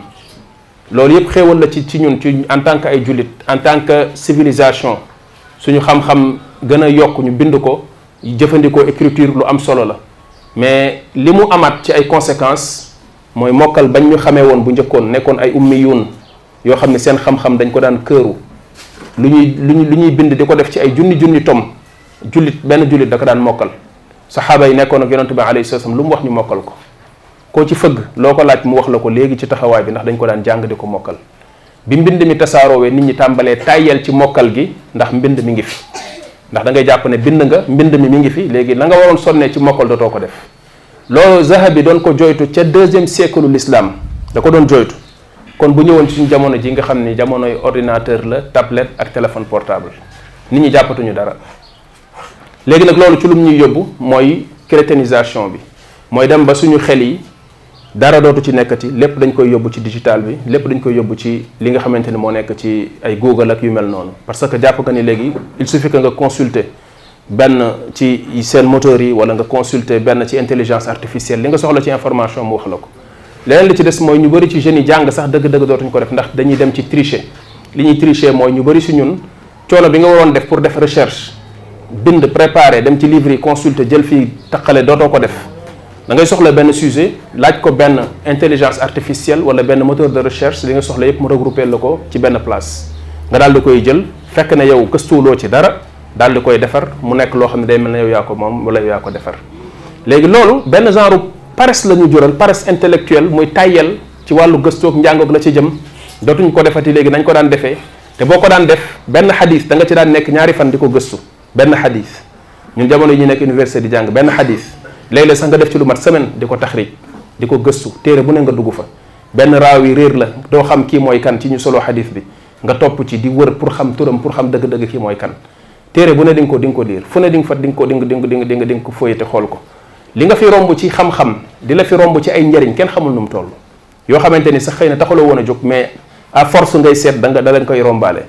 [SPEAKER 2] loolu yëpp xéewal la ci ci ñun ci en tant que ay jullit en tant que civilisation suñu xam-xam gën a yokk ñu bind ko jëfandikoo écriture lu am solo la mais li mu amaat ci ay conséquences mooy mokkal bañ ñu xamee woon bu njëkkoon nekkoon ay ummiyuun yoo xam ne seen xam-xam dañ ko daan këru lu ñuy lu ñuy lu ñuy bind di ko def ci ay junni junni tom jullit benn jullit da ko daan mokkal saxaaba yi nekkoon ak yonente bi alayhi salaam lu mu wax ñu mokkal ko koo ci fëgg loo ko laaj mu wax la ko léegi ci taxawaay bi ndax dañ ko daan jàng di ko mokkal bi mbind mi tasaaroowee nit ñi tàmbalee tàyyeel ci mokkal gi ndax mbind mi ngi fi ndax da ngay jàpp ne bind nga mbind mi mi ngi fi léegi la nga waroon sonnee ci mokkal dootoo ko def loolu zahabi doon ko joytu ca deuxième siècle l'islam da ko doon joytu kon bu ñëwoon ci suñu jamono ji nga xam ni jamonoy ordinateur la tablette ak téléphone portable nit ñi jàppatuñu dara léegi nag loolu ci lum ñuy yóbbu mooy crétinisation bi mooy dem ba suñu xel yi dara dootu ci nekkati lépp dañ koy yóbbu ci digital bi lépp dañ koy yóbbu ci li nga xamante ni moo nekk ci ay Google ak yu mel noonu parce que jàpp nga ni léegi il suffit que nga consulter benn ci seen moteur yi wala nga consulter benn ci intelligence artificielle li nga soxla ci information mu wax la ko leneen li ci des mooy ñu bëri ci jeunes yi jàng sax dëgg-dëgg dootuñu ko def ndax dañuy dem ci tricher li ñuy tricher mooy ñu bëri si ñun coono bi nga waroon def pour def recherche bind préparer dem ci livre yi consulter jël fii taqale dootoo ko def da ngay soxla benn sujet laaj ko benn intelligence artificielle wala benn moteur de recherche li nga soxla yépp mu regrouper la ko ci benn place nga daal di koy jël fekk na yow gëstuwuloo ci dara daal di koy defar mu nekk loo xam ne day mel ne yow yaa ko moom wala yow yaa ko defar léegi loolu benn genre paresse la ñu jural paresse intellectuelle muy tàyyel ci wàllu gëstoog njàngoog la ci jëm dootuñ ko defati léegi nañ ko daan defee te boo ko daan def benn xadis da nga ci daan nekk ñaari fan di ko gëstu benn xadis ñun jamono yi ñu nekk université di jàng benn xadis léeg-léeg sax nga def ci lu mat semaine di ko taxrij di ko gëstu téere bu ne nga dugg fa benn raaw yi réer la doo xam kii mooy kan ci ñu solo xadis bi nga topp ci di wër pour xam turam pour xam dëgg-dëgg kii mooy kan téere bu ne di nga ko di nga ko liir fu ne di nga fa di nga ko di nga di nga di nga di nga di nga ko fooyate xool ko li nga fi romb ci xam-xam di la fi romb ci ay njariñ kenn xamul nu mu toll yoo xamante ni sax xëy na taxuloo woon a jóg mais à force ngay seet da nga da leen koy rombaale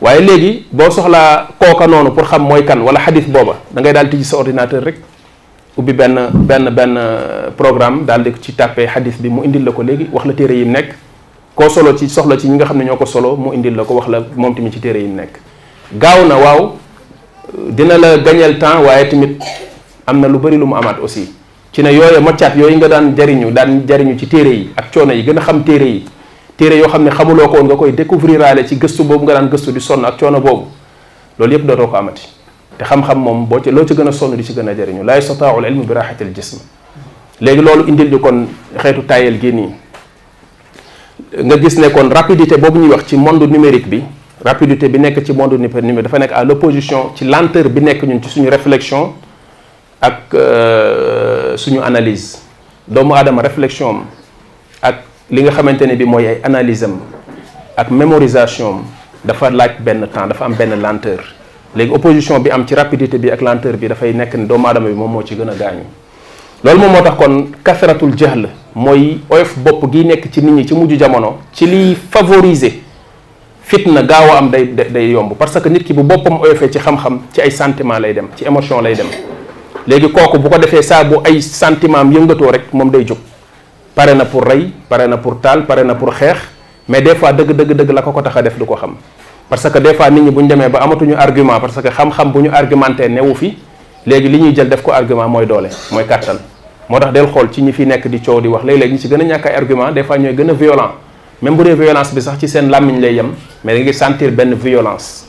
[SPEAKER 2] waaye léegi boo soxlaa kooka noonu pour xam mooy kan wala xadis booba da ngay daal tijji sa ordinateur rek ubbi benn benn benn euh, programme daal di ci tàppee xadis bi mu indil la ko léegi wax la téere yi nekk koo solo ci soxla ci ñi nga xam ne ñoo ko solo mu indil la ko wax la moom tamit ci téere yi nekk gaaw na waaw dina la gañeel temps waaye tamit am na lu bari lu mu amaat aussi ci ne yooyu moccaat yooyu nga daan jariñu daan jariñu ci téere yi ak coono yi gën a xam téere yi téere yoo xam ne xamuloo ko woon nga koy découvrir aale ci gëstu boobu nga daan gëstu di sonn ak coono boobu loolu yëpp dootoo ko amati te xam-xam moom boo ci loo ci gën a sonn di ci gën a jariñu laa yastataau l ilmu bi raxati l jism léegi loolu indil ñu kon xeetu tayel gi nii nga gis ne kon rapidité boobu ñuy wax ci monde numérique bi rapidité bi nekk ci monde numérique dafa nekk à l'opposition ci lenteur bi nekk ñun ci suñu réflexion ak euh, suñu analyse doomu aadama réflexion am ak li nga xamante ne bi mooy ay analyse am ak mémorisation am dafa laaj benn temps dafa am benn lenteur léegi opposition bi am ci rapidité bi ak lenteur bi dafay nekk ne doomu aadama bi moom moo ci gën a gaañu loolu moom moo tax kon kasaratul jahl mooy oyof bopp gi nekk ci nit ñi ci mujj jamono ci liy favoriser fitna gaaw a am day day yomb parce que nit ki bu boppam oyofee ci xam-xam ci ay sentiment lay dem ci émotion lay dem léegi kooku bu ko defee saa bu ay sentiment am yëngatoo rek moom day jóg pare na pour rey pare na pour taal pare na pour xeex mais des fois dëgg dëgg dëgg la ko ko tax a def du ko xam parce que des fois nit ñi bu ñu demee ba amatuñu argument parce que xam-xam bu ñu argumenté newu fi léegi li ñuy jël def ko argument mooy doole mooy kàttan moo tax del xool ci ñi fi nekk di coow di wax léeg-léeg ñi ci gën a ñàkk ay argument des fois ñooy gën a violent même bu dee violence bi sax ci seen làmmiñ lay yem mais da ngay sentir benn violence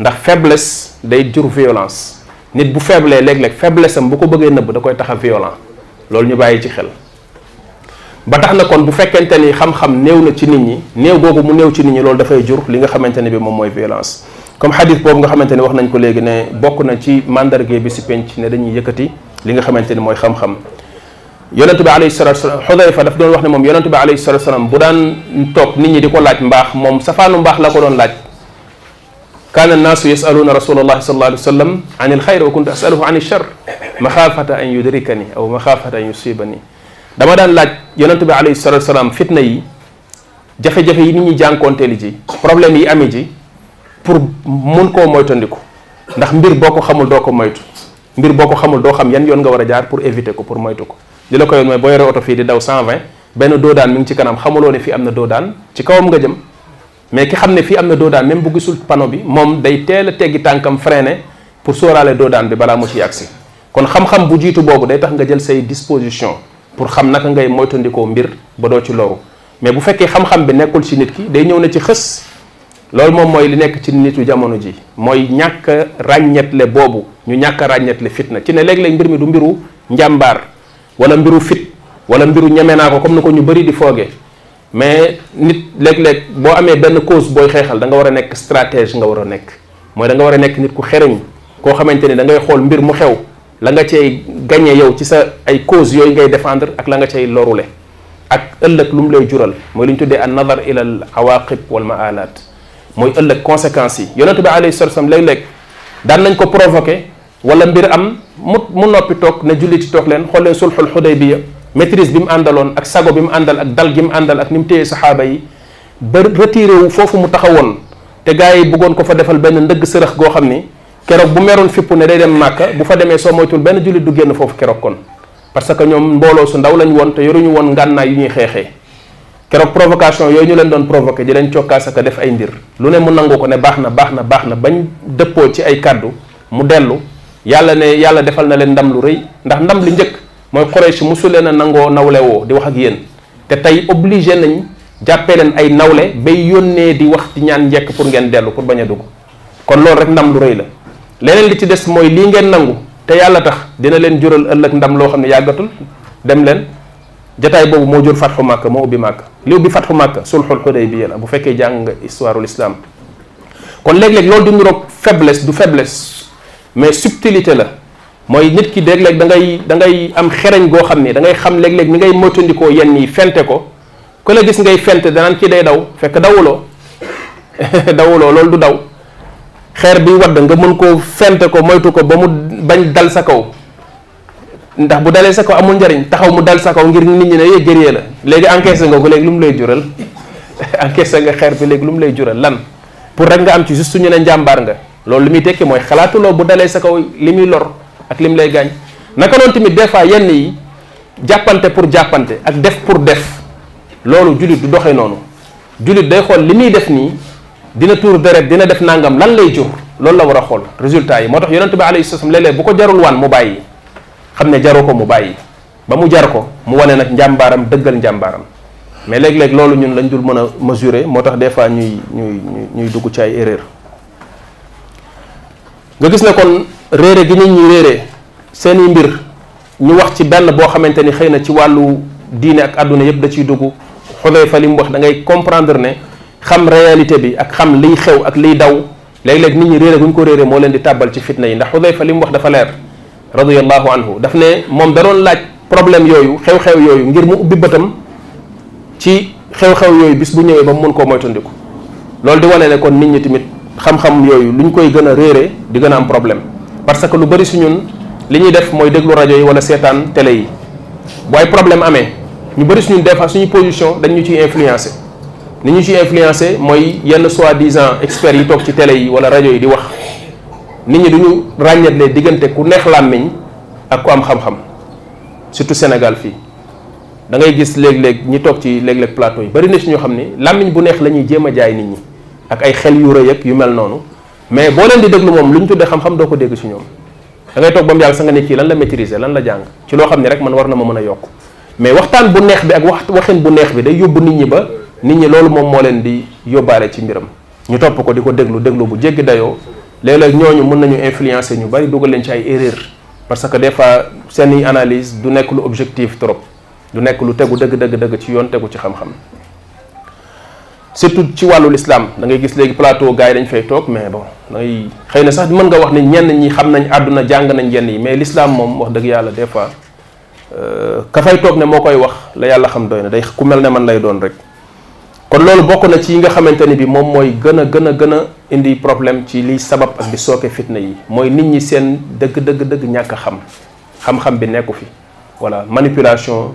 [SPEAKER 2] ndax faiblesse day jur violence nit bu faible léeg-léeg faiblesse am bu ko bëggee nëbb da koy tax a violent loolu ñu bàyyi ci xel ba tax na kon bu fekkente ni xam-xam néew na ci nit ñi néew googu mu néew ci nit ñi loolu dafay jur li nga xamante ne bi moom mooy violence comme xadis boobu nga xamante ne wax nañ ko léegi ne bokk na ci mandarga bi si penc ne dañuy yëkkati li nga xamante ni mooy xam-xam yonente bi alayhi salatu wasalam xudayfa daf doon wax ne moom yonente bi alayhi salatu wasalam bu daan toog nit ñi di ko laaj mbaax moom safaanu mbaax la ko doon laaj kaana annaasu yasaluuna rasulallahi sallallahu alayhi wa sallam an il xayr wa kuntu asaluhu an ilchar maxaafata an yudrikani aw maxaafata an yusibani dama daan laaj yonente bi alayhi salatu wasalam fitna yi jafe-jafe yi nit ñi jànkoonteeli ji problème yi amee ji pour mun koo moytandiku ndax mbir boo ko xamul doo ko moytu mbir boo ko xamul doo xam yan yoon nga war a jaar pour éviter ko pour moytu ko li la ko yoon mooy boo yoree oto fii di daw 120 benn doodaan mi ngi ci kanam xamuloo ne fii am na doodaan ci kawam nga jëm mais ki xam ne fii am na doodaan même bu gisul panneau bi moom day teel a teggi tànkam freiné pour sóoraale doodaan bi balaa mu ciy agsi kon xam-xam bu jiitu boobu day tax nga jël say disposition pour xam naka ngay moytandikoo mbir ba doo ci loru mais bu fekkee xam-xam bi nekkul ci nit ki day ñëw na ci xës loolu moom mooy li nekk ci nitu jamono ji mooy ñàkk ràññetle boobu ñu ñàkk ràññetle fitna ci ne léeg-léeg mbir mi du mbiru njàmbaar wala mbiru fit wala mbiru ñeme naa ko comme ni ko ñu bëri di fooge mais nit léeg-léeg boo amee benn cause booy xeexal da nga war a nekk stratège nga war a nekk mooy da nga war a nekk nit ku xereñ koo xamante ni da ngay xool mbir mu xew la nga cay gagné yow ci sa ay cause yooyu ngay défendre ak la nga cay lorule ak ëllëg lu mu lay jural mooy li ñu tuddee an nazar ila al awaqib wal maalaat mooy ëllëg conséquences yi yonent bi alayhi salatu wasallam léeg-léeg daan nañ ko provoqué wala mbir am mu mu noppi toog ne julli ci toog leen xool leen sulxul xudaybiya maîtrise bi mu àndaloon ak sago bi mu àndal ak dal gi mu àndal ak ni mu téyee saxaaba yi ba retiré wu foofu mu taxawoon te gars yi bëggoon ko fa defal benn ndëgg sërëx goo xam ni keroog bu meroon fippu ne day dem màkka bu fa demee soo moytul benn jullit du génn foofu keroog kon parce que ñoom mbooloo su ndaw lañ woon te yoruñu woon ngànnaay yu ñuy xeexee keroog provocation yooyu ñu leen doon provoqué di leen cokkaas ak def ay mbir lu ne mu nangu ko ne baax na baax na baax na bañ dëppoo ci ay kàddu mu dellu yàlla ne yàlla defal na leen ndam lu rëy ndax ndam li njëkk mooy Quraysh musu leen a nangoo nawle woo di wax ak yéen te tey obligé nañ jàppee leen ay nawle bay yónnee di wax di ñaan njekk pour ngeen dellu pour bañ a dugg kon loolu rek ndam lu rëy la leneen li ci des mooy lii ngeen nangu te yàlla tax dina leen jural ëllëg ndam loo xam ne yàggatul dem leen jataay boobu moo jur fatxu màkk moo ubbi màkk li ubbi fatxu màkk sulxul xudaybiya la bu fekkee jàng nga histoire ul islam kon léeg-léeg loolu du niroog faiblesse du faiblesse mais subtilité la mooy nit ki léeg-léeg da ngay da ngay am xereñ goo xam ne da ngay xam léeg-léeg ni ngay moytandikoo yenn yi fente ko ku la gis ngay fent danaan ci day daw fekk dawuloo dawuloo loolu du daw xeer bi wadd nga mën koo fent ko moytu ko ba mu bañ dal sa kaw ndax bu dalee sa kaw amul njariñ taxaw mu dal sa kaw ngir nit ñi ne yee gëree la léegi encaissé nga ko léegi lu mu lay jural encaissé nga xeer bi léegi lu mu lay jural lan pour rek nga am ci juste ñu ne njàmbaar nga loolu li muy tekki mooy xalaatuloo bu dalee sa kaw li muy lor ak li mu lay gaañ naka noonu tamit des fois yenn yi jàppante pour jàppante ak def pour def loolu jullit du doxee noonu jullit day xool li muy def nii dina tuur deret dina def nangam lan lay jur loolu la war a xool résultat yi moo tax yonent bi alayhi salaam léeg-léeg bu ko jarul waan mu bàyyi xam ne jaru ko mu bàyyi ba mu jar ko mu wane nag njàmbaaram dëggal njàmbaaram mais léeg-léeg loolu ñun lañ dul mën a mesurer moo tax des fois ñuy ñuy ñuy dugg ci ay erreur nga gis ne kon réere gi nit ñi réere seeni mbir ñu wax ci benn boo xamante ni xëy na ci wàllu diine ak àdduna yëpp da ciy dugg Xudayfa li mu wax da ngay comprendre ne xam réalité bi ak xam liy xew ak liy daw léeg-léeg nit ñi réere gu ñu ko réere moo leen di tàbbal ci fitna yi ndax Xudayfa li mu wax dafa leer radiyallahu anhu daf ne moom da doon laaj problème yooyu xew-xew yooyu ngir mu ubbi bëtam ci xew-xew yooyu bis bu ñëwee ba mu mën koo moytandiku loolu di wane ne kon nit ñi tamit xam-xam yooyu lu ñu koy gën a réere di gën a am problème parce que lu bari si ñun li ñuy def mooy déglu rajo yi wala seetaan télé yi bu ay problème amee ñu bëri suñu des fois suñu position dañ ñu ciy influencé ni ñu ciy influencé mooy yenn soi-disant experts yi toog ci télé yi wala rajo yi di wax nit ñi duñu ràññeetlee diggante ku neex làmmiñ ak ku am xam-xam surtout Sénégal fii da ngay gis léeg-léeg ñi toog ci léeg-léeg plateau yi bari na ci ñoo xam ne làmmiñ bu neex la ñuy jéem a jaay nit ñi ak ay xel yu rëy ak yu mel noonu mais boo leen di déglu moom lu ñu tuddee xam-xam doo ko dégg ci ñoom da ngay toog ba mu yàgg sa nga ne kii lan la maîtriser lan la jàng ci loo xam ne rek man war na ma mën a yokk mais waxtaan bu neex bi ak wax waxin bu neex bi day yóbbu nit ñi ba nit ñi loolu moom moo leen di yóbbaale ci mbiram ñu topp ko di ko déglu déglu bu jéggi dayoo léeg-léeg ñooñu mën nañu influencer ñu bari dugal leen ci ay erreur parce que des fois seeni analyse du nekk lu objectif trop du nekk lu tegu dëgg dëgg dëgg ci yoon tegu ci xam-xam surtout ci wàllu l'islam da ngay gis léegi plateau gars yi dañ fay toog mais bon da ngay xëy na sax mën nga wax ne ñenn ñi xam nañ àdduna jàng nañ yenn yi mais l'islam moom wax dëgg yàlla des fois euh, ka fay toog ne moo koy wax la yàlla xam doy na day ku mel ne man lay doon rek kon loolu bokk na ci yi nga xamante ni bi moom mooy gën a gën a gën a indi problème ci liy sabab ak di sooke fitna yi mooy nit ñi seen dëgg dëgg dëgg ñàkk a xam xam-xam bi nekku fi voilà manipulation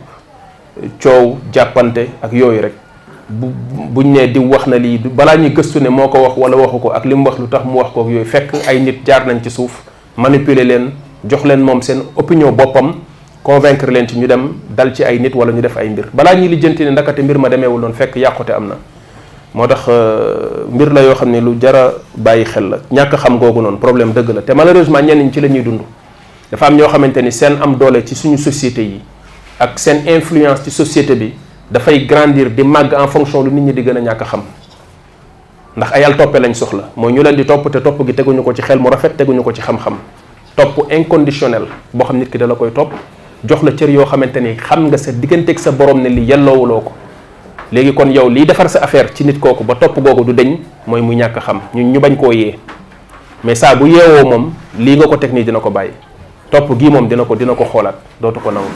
[SPEAKER 2] coow jàppante ak yooyu rek bu buñ nee di wax na lii balaa ñuy gëstu ne moo ko wax wala waxu ko ak li mu wax lu tax mu wax ko ak yooyu fekk ay nit jaar nañ ci suuf manipuler leen jox leen moom seen opinion boppam convaincre leen ci ñu dem dal ci ay nit wala ñu def ay mbir balaa ñuy lijjanti ne ndakate mbir ma demeewul noonu fekk yàqute am na moo tax euh, mbir la yoo xam ne lu jara bàyyi xel la ñàkk xam googu noonu problème dëgg la te malheureusement ñenn ñi ci la ñuy dund dafa am ñoo xamante ni seen am doole ci suñu société yi ak seen influence ci société bi dafay grandir di màgg en fonction lu nit ñi di gën a ñàkk xam ndax ayal toppe lañ soxla mooy ñu leen di topp te topp gi teguñu ko ci xel mu rafet teguñu ko ci xam-xam topp inconditionnel boo xam nit ki dala koy topp jox la cër yoo xamante ni xam nga sa digganteeg sa borom ne li yelloowuloo ko léegi kon yow liy defar sa affaire ci nit kooku ba topp googu du deñ mooy mu ñàkk xam ñu ñu bañ koo yee mais saa bu yeewoo moom lii nga ko teg nii dina ko bàyyi topp gii moom dina ko dina ko xoolaat dootu ko nangu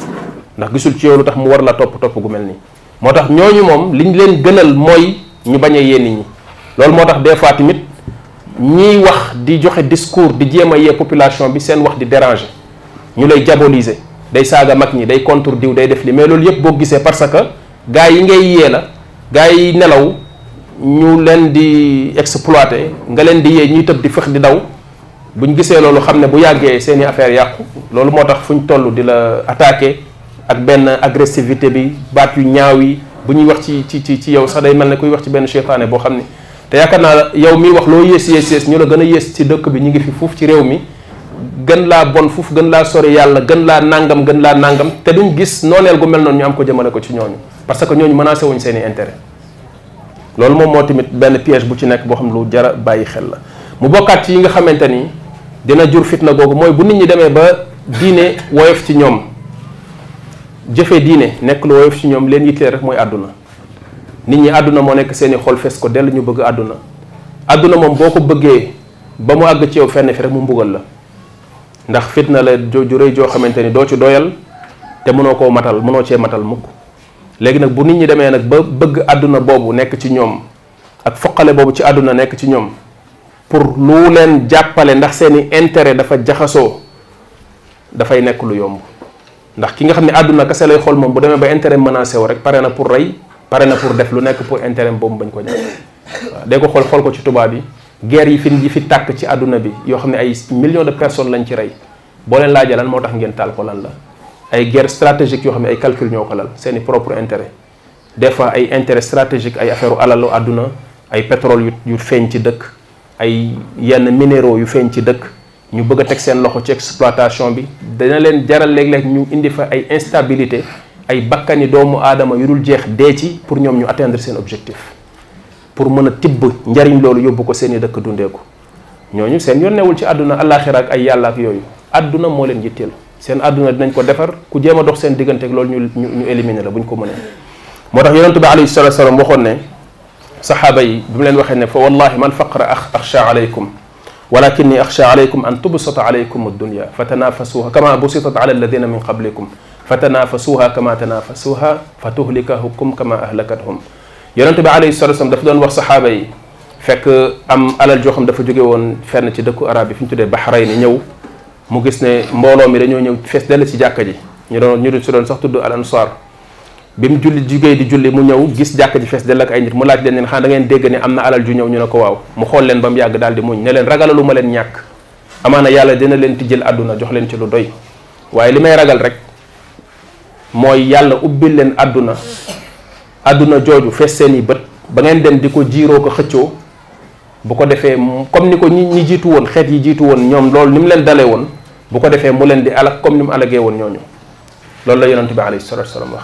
[SPEAKER 2] ndax gisul ci yow lu tax mu war la topp topp gu mel nii moo tax ñooñu moom liñ leen gënal mooy ñu bañ a yee nit ñi loolu moo tax des fois tamit ñiy wax di joxe discours di jéem a yee population bi seen wax di déranger ñu lay diaboliser day saaga mag ñi day contre diw day def li mais loolu yëpp boo gisee parce que gars yi ngay yee la gars yi nelaw ñu leen di exploiter nga leen di yee ñuy tëb di fex di daw buñ gisee loolu xam ne bu yàggee seeni affaire yàqu loolu moo tax fuñ toll di la attaqué ak benn agressivité bi baat yu ñaaw yi bu ñuy wax ci ci ci ci yow sax day mel ne kuy wax ci benn seytaane boo xam ne te yaakaar naa la yow miy wax loo yées yées yées ñu la gën a yées ci dëkk bi ñu ngi fi fuuf ci réew mi gën laa bon fuuf gën laa sori yàlla gën laa nangam gën laa nangam te duñ gis nooneel gu mel noonu ñu am ko jëmale ko ci ñooñu parce que ñooñu menacé wuñ seeni intérêt loolu moom moo tamit benn piège bu ci nekk boo xam ne lu jara bàyyi xel la mu bokkaat ci yi nga xamante ni dina jur fitna googu mooy bu nit ñi demee ba diine woyof ci ñoom jëfe diine nekk lu woyof ci ñoom leen yitteel rek mooy àdduna nit ñi àdduna moo nekk seeni xol fees ko dellu ñu bëgg àdduna àdduna moom boo ko bëggee ba mu àgg ci yow fenn fi rek mu mbugal la ndax fitna la ju rëy joo xamante ni doo ci doyal te mënoo koo matal mënoo cee matal mukk léegi nag bu nit ñi demee nag ba bëgg àdduna boobu nekk ci ñoom ak foqale boobu ci àdduna nekk ci ñoom pour lu leen jàppale ndax seeni intérêt dafa jaxasoo dafay nekk lu yomb ndax ki nga xam ne àdduna kese lay xool moom bu demee ba intérêt menacé wu rek pare na pour rey pare na pour def lu nekk pour intérêt boobu bañ ko ñàkk waaw day ko xool xool ko ci tubaab yi guerre yi fi yi fi tàkk ci àdduna bi yoo xam ne ay millions de personnes lañ ci rey boo leen laajee lan moo tax ngeen taal ko lan la ay guerre stratégique yoo xam ne ay calcul ñoo ko lal seen i propre intérêt des fois ay intérêt stratégique ay affaire alalu àdduna ay pétrole yu yu feeñ ci dëkk ay yenn minéraux yu feeñ ci dëkk ñu bëgg a teg seen loxo ci exploitation bi dana leen jaral léeg-léeg ñu indi fa ay instabilité ay bakkani doomu aadama yu dul jeex dee ci pour ñoom ñu atteindre seen objectif pour mën a tibb njariñ loolu yóbbu ko seen i dëkk dundee ko ñooñu seen yoon newul ci àdduna àllaaxira ak ay yàlla ak yooyu àdduna moo leen yitteel seen àdduna dinañ ko defar ku jéem a dox seen diggante ak loolu ñu ñu éliminer la bu ñu ko mënee moo tax yonentu bi alayhi salatu wasalam waxoon ne saxaaba yi bi mu leen waxee ne fa wallahi man faqra axsha alaykum walakinni axsha alaykum an tubsata alaykum addunya fa tanafasuha kama busitat ala alladina min qablikum fa tanafasuha kama tanafasuha fa tuhlikahukum kama ahlakathum yonente bi alayhi salatu wasalam dafa doon wax saxaaba yi fekk am alal joo xam dafa jóge woon fenn ci dëkku arab yi fi ñu tuddee Bahrayn ñëw mu gis ne mbooloo mi dañoo ñëw fees dell ci jàkka ji ñu doon ñu doon si doon sax tudd al ansar bi mu julli jugee di julli mu ñëw gis jàkka ji fees dell ak ay nit mu laaj leen leen xanaa da ngeen dégg ne am na alal ju ñëw ñu ne ko waaw mu xool leen ba mu yàgg daal di muñ ne leen ragalalu ma leen ñàkk amaana yàlla dina leen tijjel àdduna jox leen ci lu doy waaye li may ragal rek mooy yàlla ubbil leen àdduna àdduna jooju fees seen i bët ba ngeen dem di ko jiiroo ko xëccoo bu ko defee comme ni ko ñi ñi jiitu woon xeet yi jiitu woon ñoom loolu ni mu leen dalee woon bu ko defee mu leen di alak comme ni mu alagee woon ñooñu loolu la yonent bi alayhi salaatu wa salaam wax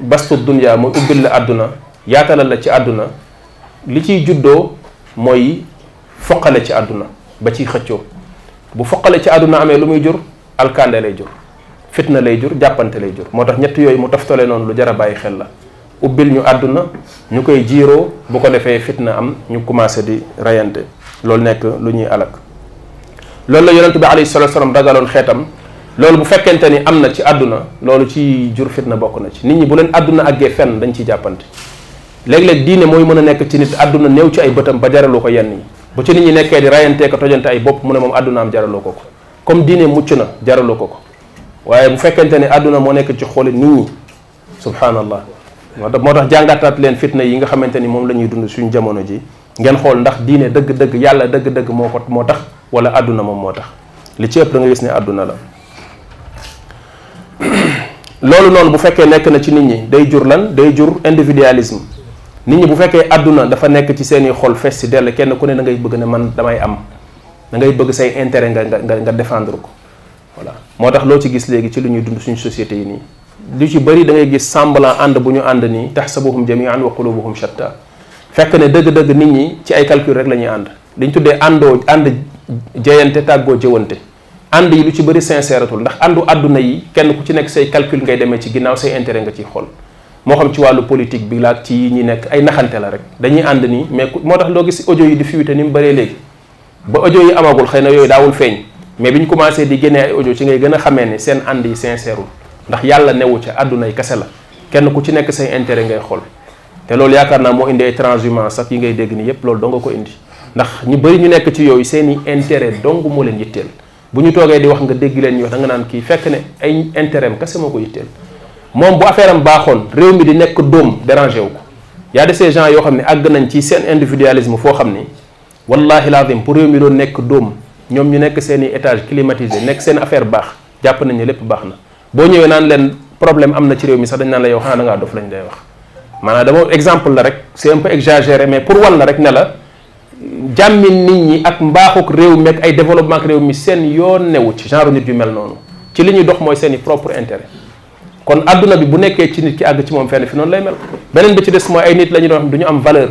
[SPEAKER 2] bastu dunya mooy ubbil la àdduna yaatalal la ci àdduna li ciy juddoo mooy foqale ci àdduna ba ciy xëccoo bu foqale ci àdduna amee lu muy jur alkande lay jur fitna lay jur jàppante lay jur moo tax ñett yooyu mu toftale noonu lu jar a bàyyi xel la ubbil ñu àdduna ñu koy jiiroo bu ko defee fitna am ñu commencé di rayante loolu nekk lu ñuy alak loolu la yonent bi alayhi salatu wasalam dagaloon xeetam loolu bu fekkente ni am na ci àdduna loolu ci jur fitna bokk na ci nit ñi bu leen àdduna àggee fenn dañ ciy jàppante léeg-léeg diine mooy mën a nekk ci nit àdduna néew ci ay bëtam ba jaralu ko yenn yi bu ci nit ñi nekkee di rayantee ko tojante ay bopp mu ne moom àdduna am jaraloo ko ko comme diine mucc na jaraloo ko ko waaye bu fekkente ne àdduna moo nekk ci xooli nit ñi subhanallah moo tax moo tax jàngataat leen fitna yi nga xamante ni moom la ñuy dund suñu jamono ji ngeen xool ndax diine dëgg-dëgg yàlla dëgg-dëgg moo ko moo tax wala àdduna moom moo tax li ci ëpp da nga gis ne àdduna la loolu noonu bu fekkee nekk na ci nit ñi day jur lan day jur individualisme nit ñi bu fekkee àdduna dafa nekk ci seeni xol fees si dell kenn ku ne da ngay bëgg ne man damay am da ngay bëgg say intérêt nga nga nga défendre ko voilà moo tax loo ci gis léegi ci lu ñuy dund suñu société yi nii lu ci bëri da ngay gis semblant ànd bu ñu ànd nii tahsabuhum jamian wa qulubuhum shatta fekk ne dëgg-dëgg nit ñi ci ay calcul rek la ñuy ànd dañ tuddee àndoo ànd jeyante tàggoo jëwante ànd yi lu ci bëri sincèretul ndax àndu àdduna yi kenn ku ci nekk say calcul ngay demee ci ginnaaw say intérêt nga ciy xool moo xam ci wàllu politique bi laak ci yi ñi nekk ay naxante la rek dañuy ànd nii mais moo tax loo gis audio yi di fuité ni mu bëree léegi ba audio yi amagul xëy na yooyu daawul feeñ mais bi ñu commencé di génnee ay audio ci ngay gën a xamee ne seen ànd yi sincère ndax yàlla newu ca àdduna yi kese la kenn ku ci nekk say intérêt ngay xool te loolu yaakaar naa moo indi ay transhumance sax yi ngay dégg ni yépp loolu doo nga ko indi ndax ñu bëri ñu nekk ci yooyu seen i intérêt dong moo leen yitteel bu ñu toogee di wax nga dégg leen ñu wax da nga naan kii fekk ne ay intérêt am kese moo ko yitteel moom bu affaire am baaxoon réew mi di nekk dóom dérangé wu ko y a de ces gens yoo xam ne àgg nañ ci seen individualisme foo xam ni wallahi lazim pour réew mi doon nekk dóom ñoom ñu nekk seen i étage climatisé nekk seen affaire baax jàpp nañ ne lépp baax na boo ñëwee naan leen problème am na ci réew mi sax dañ naan la yow xanaa da ngaa dof lañ lay wax maanaam dama exemple la rek c'est un peu exagéré mais pour wan la rek ne la jàmmi nit ñi ak mbaaxuk réew mi ak ay développement ak réew mi seen yoon newu ci genre nit yu mel noonu ci li ñuy dox mooy seen i propre intérêt kon adduna bi bu nekkee ci nit ki àgg ci moom fenn fi noonu lay mel beneen bi ci des mooy ay nit la ñu doon xam du ñu am valeur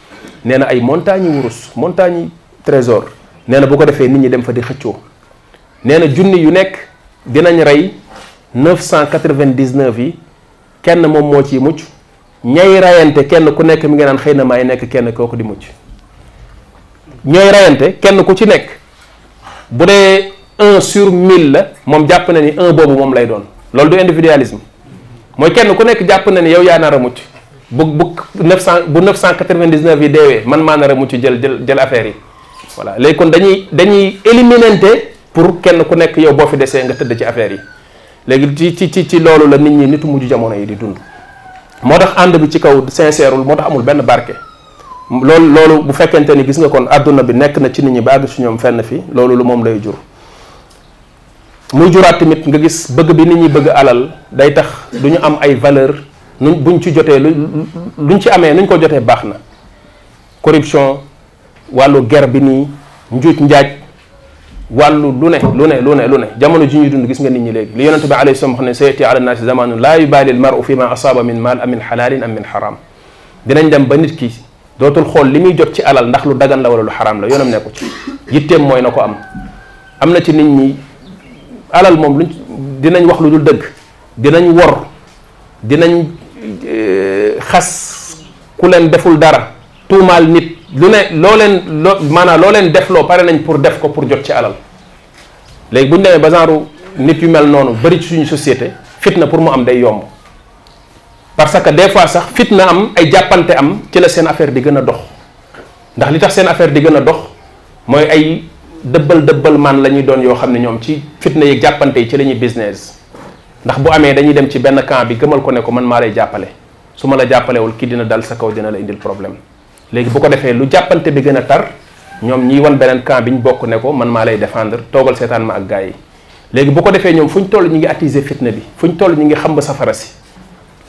[SPEAKER 2] nee na ay montagne wurus montagne trésor nee na bu ko defee nit ñi dem fa di xëccoo nee na junni yu nekk dinañ rey 999 yi kenn moom moo ciy mucc ñay rayante kenn ku nekk mi ngi naan xëy na maay nekk kenn kooku di mucc ñooy rayante kenn ku ci nekk bu dee un sur mille la moom jàpp na ni un boobu moom lay doon loolu du individualisme mooy kenn ku nekk jàpp na ni yow yaa nar a mucc bu bu neuf cent bu neuf cent quatre-vingt-dix-neuf yi deewee man maa nar a mucc jël jël jël affaire yi voilà léegi kon dañuy dañuy éliminante pour kenn ku nekk yow boo fi desee nga tëdd ci affaire yi léegi ci ci ci ci loolu la nit ñi nitu mujj jamono yi di dund moo tax ànd bi ci kaw sincèreul moo tax amul benn barke loolu loolu bu fekkente ni gis nga kon àdduna bi nekk na ci nit ñi ba àgg ci ñoom fenn fi loolu lu moom lay jur muy juraat tamit nga gis bëgg bi nit ñi bëgg alal day tax du ñu am ay valeur nuñ buñ ci jotee lu luñ ci amee nuñ ko jotee baax na corruption wàllu guerre bi nii njuuj njaaj wàllu lu ne lu ne lu ne lu ne jamono ji ñuy dund gis nga nit ñi léegi li yonente bi alayhi salaam wax ne sayati ala naasi zamanu laa yubaali al maru fi ma asaaba min maal am min xalaalin am min xaraam dinañ dem ba nit ki dootul xool li muy jot ci alal ndax lu dagan la wala lu xaraam la yoonam nekku ci yitteem mooy na ko am am na ci nit ñi alal moom luñ dinañ wax lu dul dëgg dinañ wor dinañ eh, xas ku leen deful dara tuumaal nit lu ne loo leen loo maanaam loo leen def loo pare nañ pour def ko pour jot ci alal léegi bu ñu demee ba genre nit yu mel noonu bëri ci suñu société fitna pour mu am day yomb parce que des fois sax fitna am ay jàppante am ci la seen affaire di gën a dox ndax li tax seen affaire di gën a dox mooy ay dëbbal dëbbal man la ñuy doon yoo xam ne ñoom ci fitna yi jàppante yi ci la ñuy business ndax bu amee dañuy dem ci benn camp bi gëmal ko ne ko man maa lay jàppale su ma la jàppalewul kii dina dal sa kaw dina la indil problème léegi bu ko defee lu jàppante bi gën a tar ñoom ñiy wan beneen camp bi ñu bokk ne ko man maa lay défendre toogal seetaan ma ak gars yi léegi bu ko defee ñoom fu ñu toll ñu ngi attiser fitna bi fu ñu toll ñu ngi xam ba safara si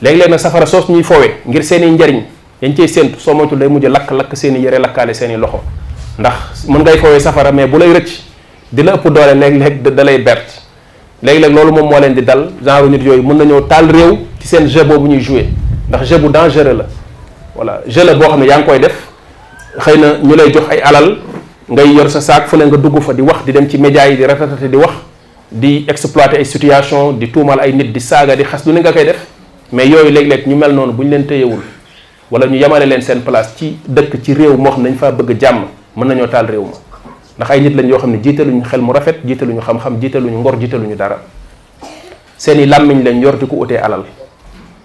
[SPEAKER 2] léegi-léeg nag safara soos ñuy foowee ngir seen i njariñ dañ cey séentu soo moytu day mujj lakk-lakk seen i yére lakkaale seen i loxo ndax mën ngay foowee safara mais bu lay rëcc di la ëpp doole léeg-léeg da lay bert léegi nag loolu moom moo leen di dal genre nit yooyu mën nañoo taal réew ci seen jeu boobu ñuy joué ndax jeu bu dangereux la voilà jeu la boo xam ne yaa ngi koy def xëy na ñu lay jox ay alal ngay yor sa saak fu ne nga dugg fa di wax di dem ci média yi di ratatate di wax di exploiter ay situation di tuumal ay nit di saaga di xas lu ne nga koy def mais yooyu léeg-léeg ñu mel noonu bu ñu leen tëyewul wala ñu yemale leen seen place ci dëkk ci réew moo xam ne dañ faa bëgg jàmm mën nañoo taal réew ma ndax ay nit lañ yoo xam ne jiitaluñu xel mu rafet jiitaluñu xam-xam jiitaluñu ngor jiitaluñu dara seeni làmmiñ lañ yor di ko utee alal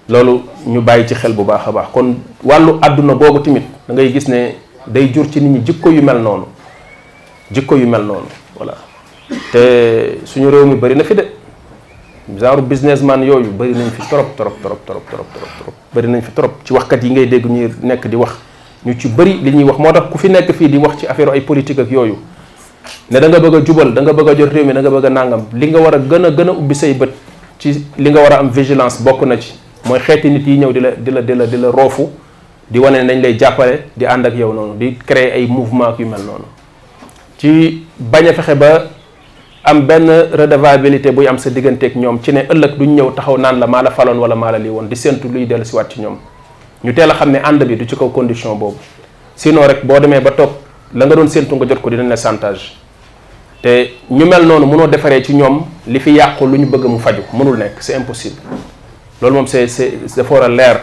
[SPEAKER 2] loolu ñu bàyyi ci xel bu baax a baax kon wàllu àdduna boobu tamit da ngay gis ne day jur ci nit ñi jikko yu mel noonu jikko yu mel noonu voilà te suñu réew mi bari na fi de genre businessman yooyu bari nañ fi trop trop trop trop trop trop bari nañ fi trop ci waxkat yi ngay dégg ñuy nekk di wax ñu ci bari li ñuy wax moo tax ku fi nekk fii di wax ci affaire ay politique ak yooyu ne da nga bëgg a jubal da nga bëgg a jot réew mi da nga bëgg a nàngam li nga war a gën a gën a ubbi say bët ci li nga war a am vigilance bokk na ci mooy xeeti nit yi ñëw di la di la di la di la roofu di wane ne dañ lay jàppale di ànd ak yow noonu di créer ay mouvement ak yu mel noonu ci bañ a fexe ba am benn redevabilité buy am sa digganteeg ñoom ci ne ëllëg duñ ñëw taxaw naan la maa la faloon wala maa la lii woon di séntu luy dellu siwaat ci ñoom ñu teel a xam ne ànd bi du ci kaw condition boobu sinon rek boo demee ba toog la nga doon séntu nga jot ko dinañ la chantage te ñu mel noonu mënoo defaree ci ñoom li fi yàqu lu ñu bëgg mu faju mënul nekk c'est impossible loolu moom c'est c'est dafa war a leer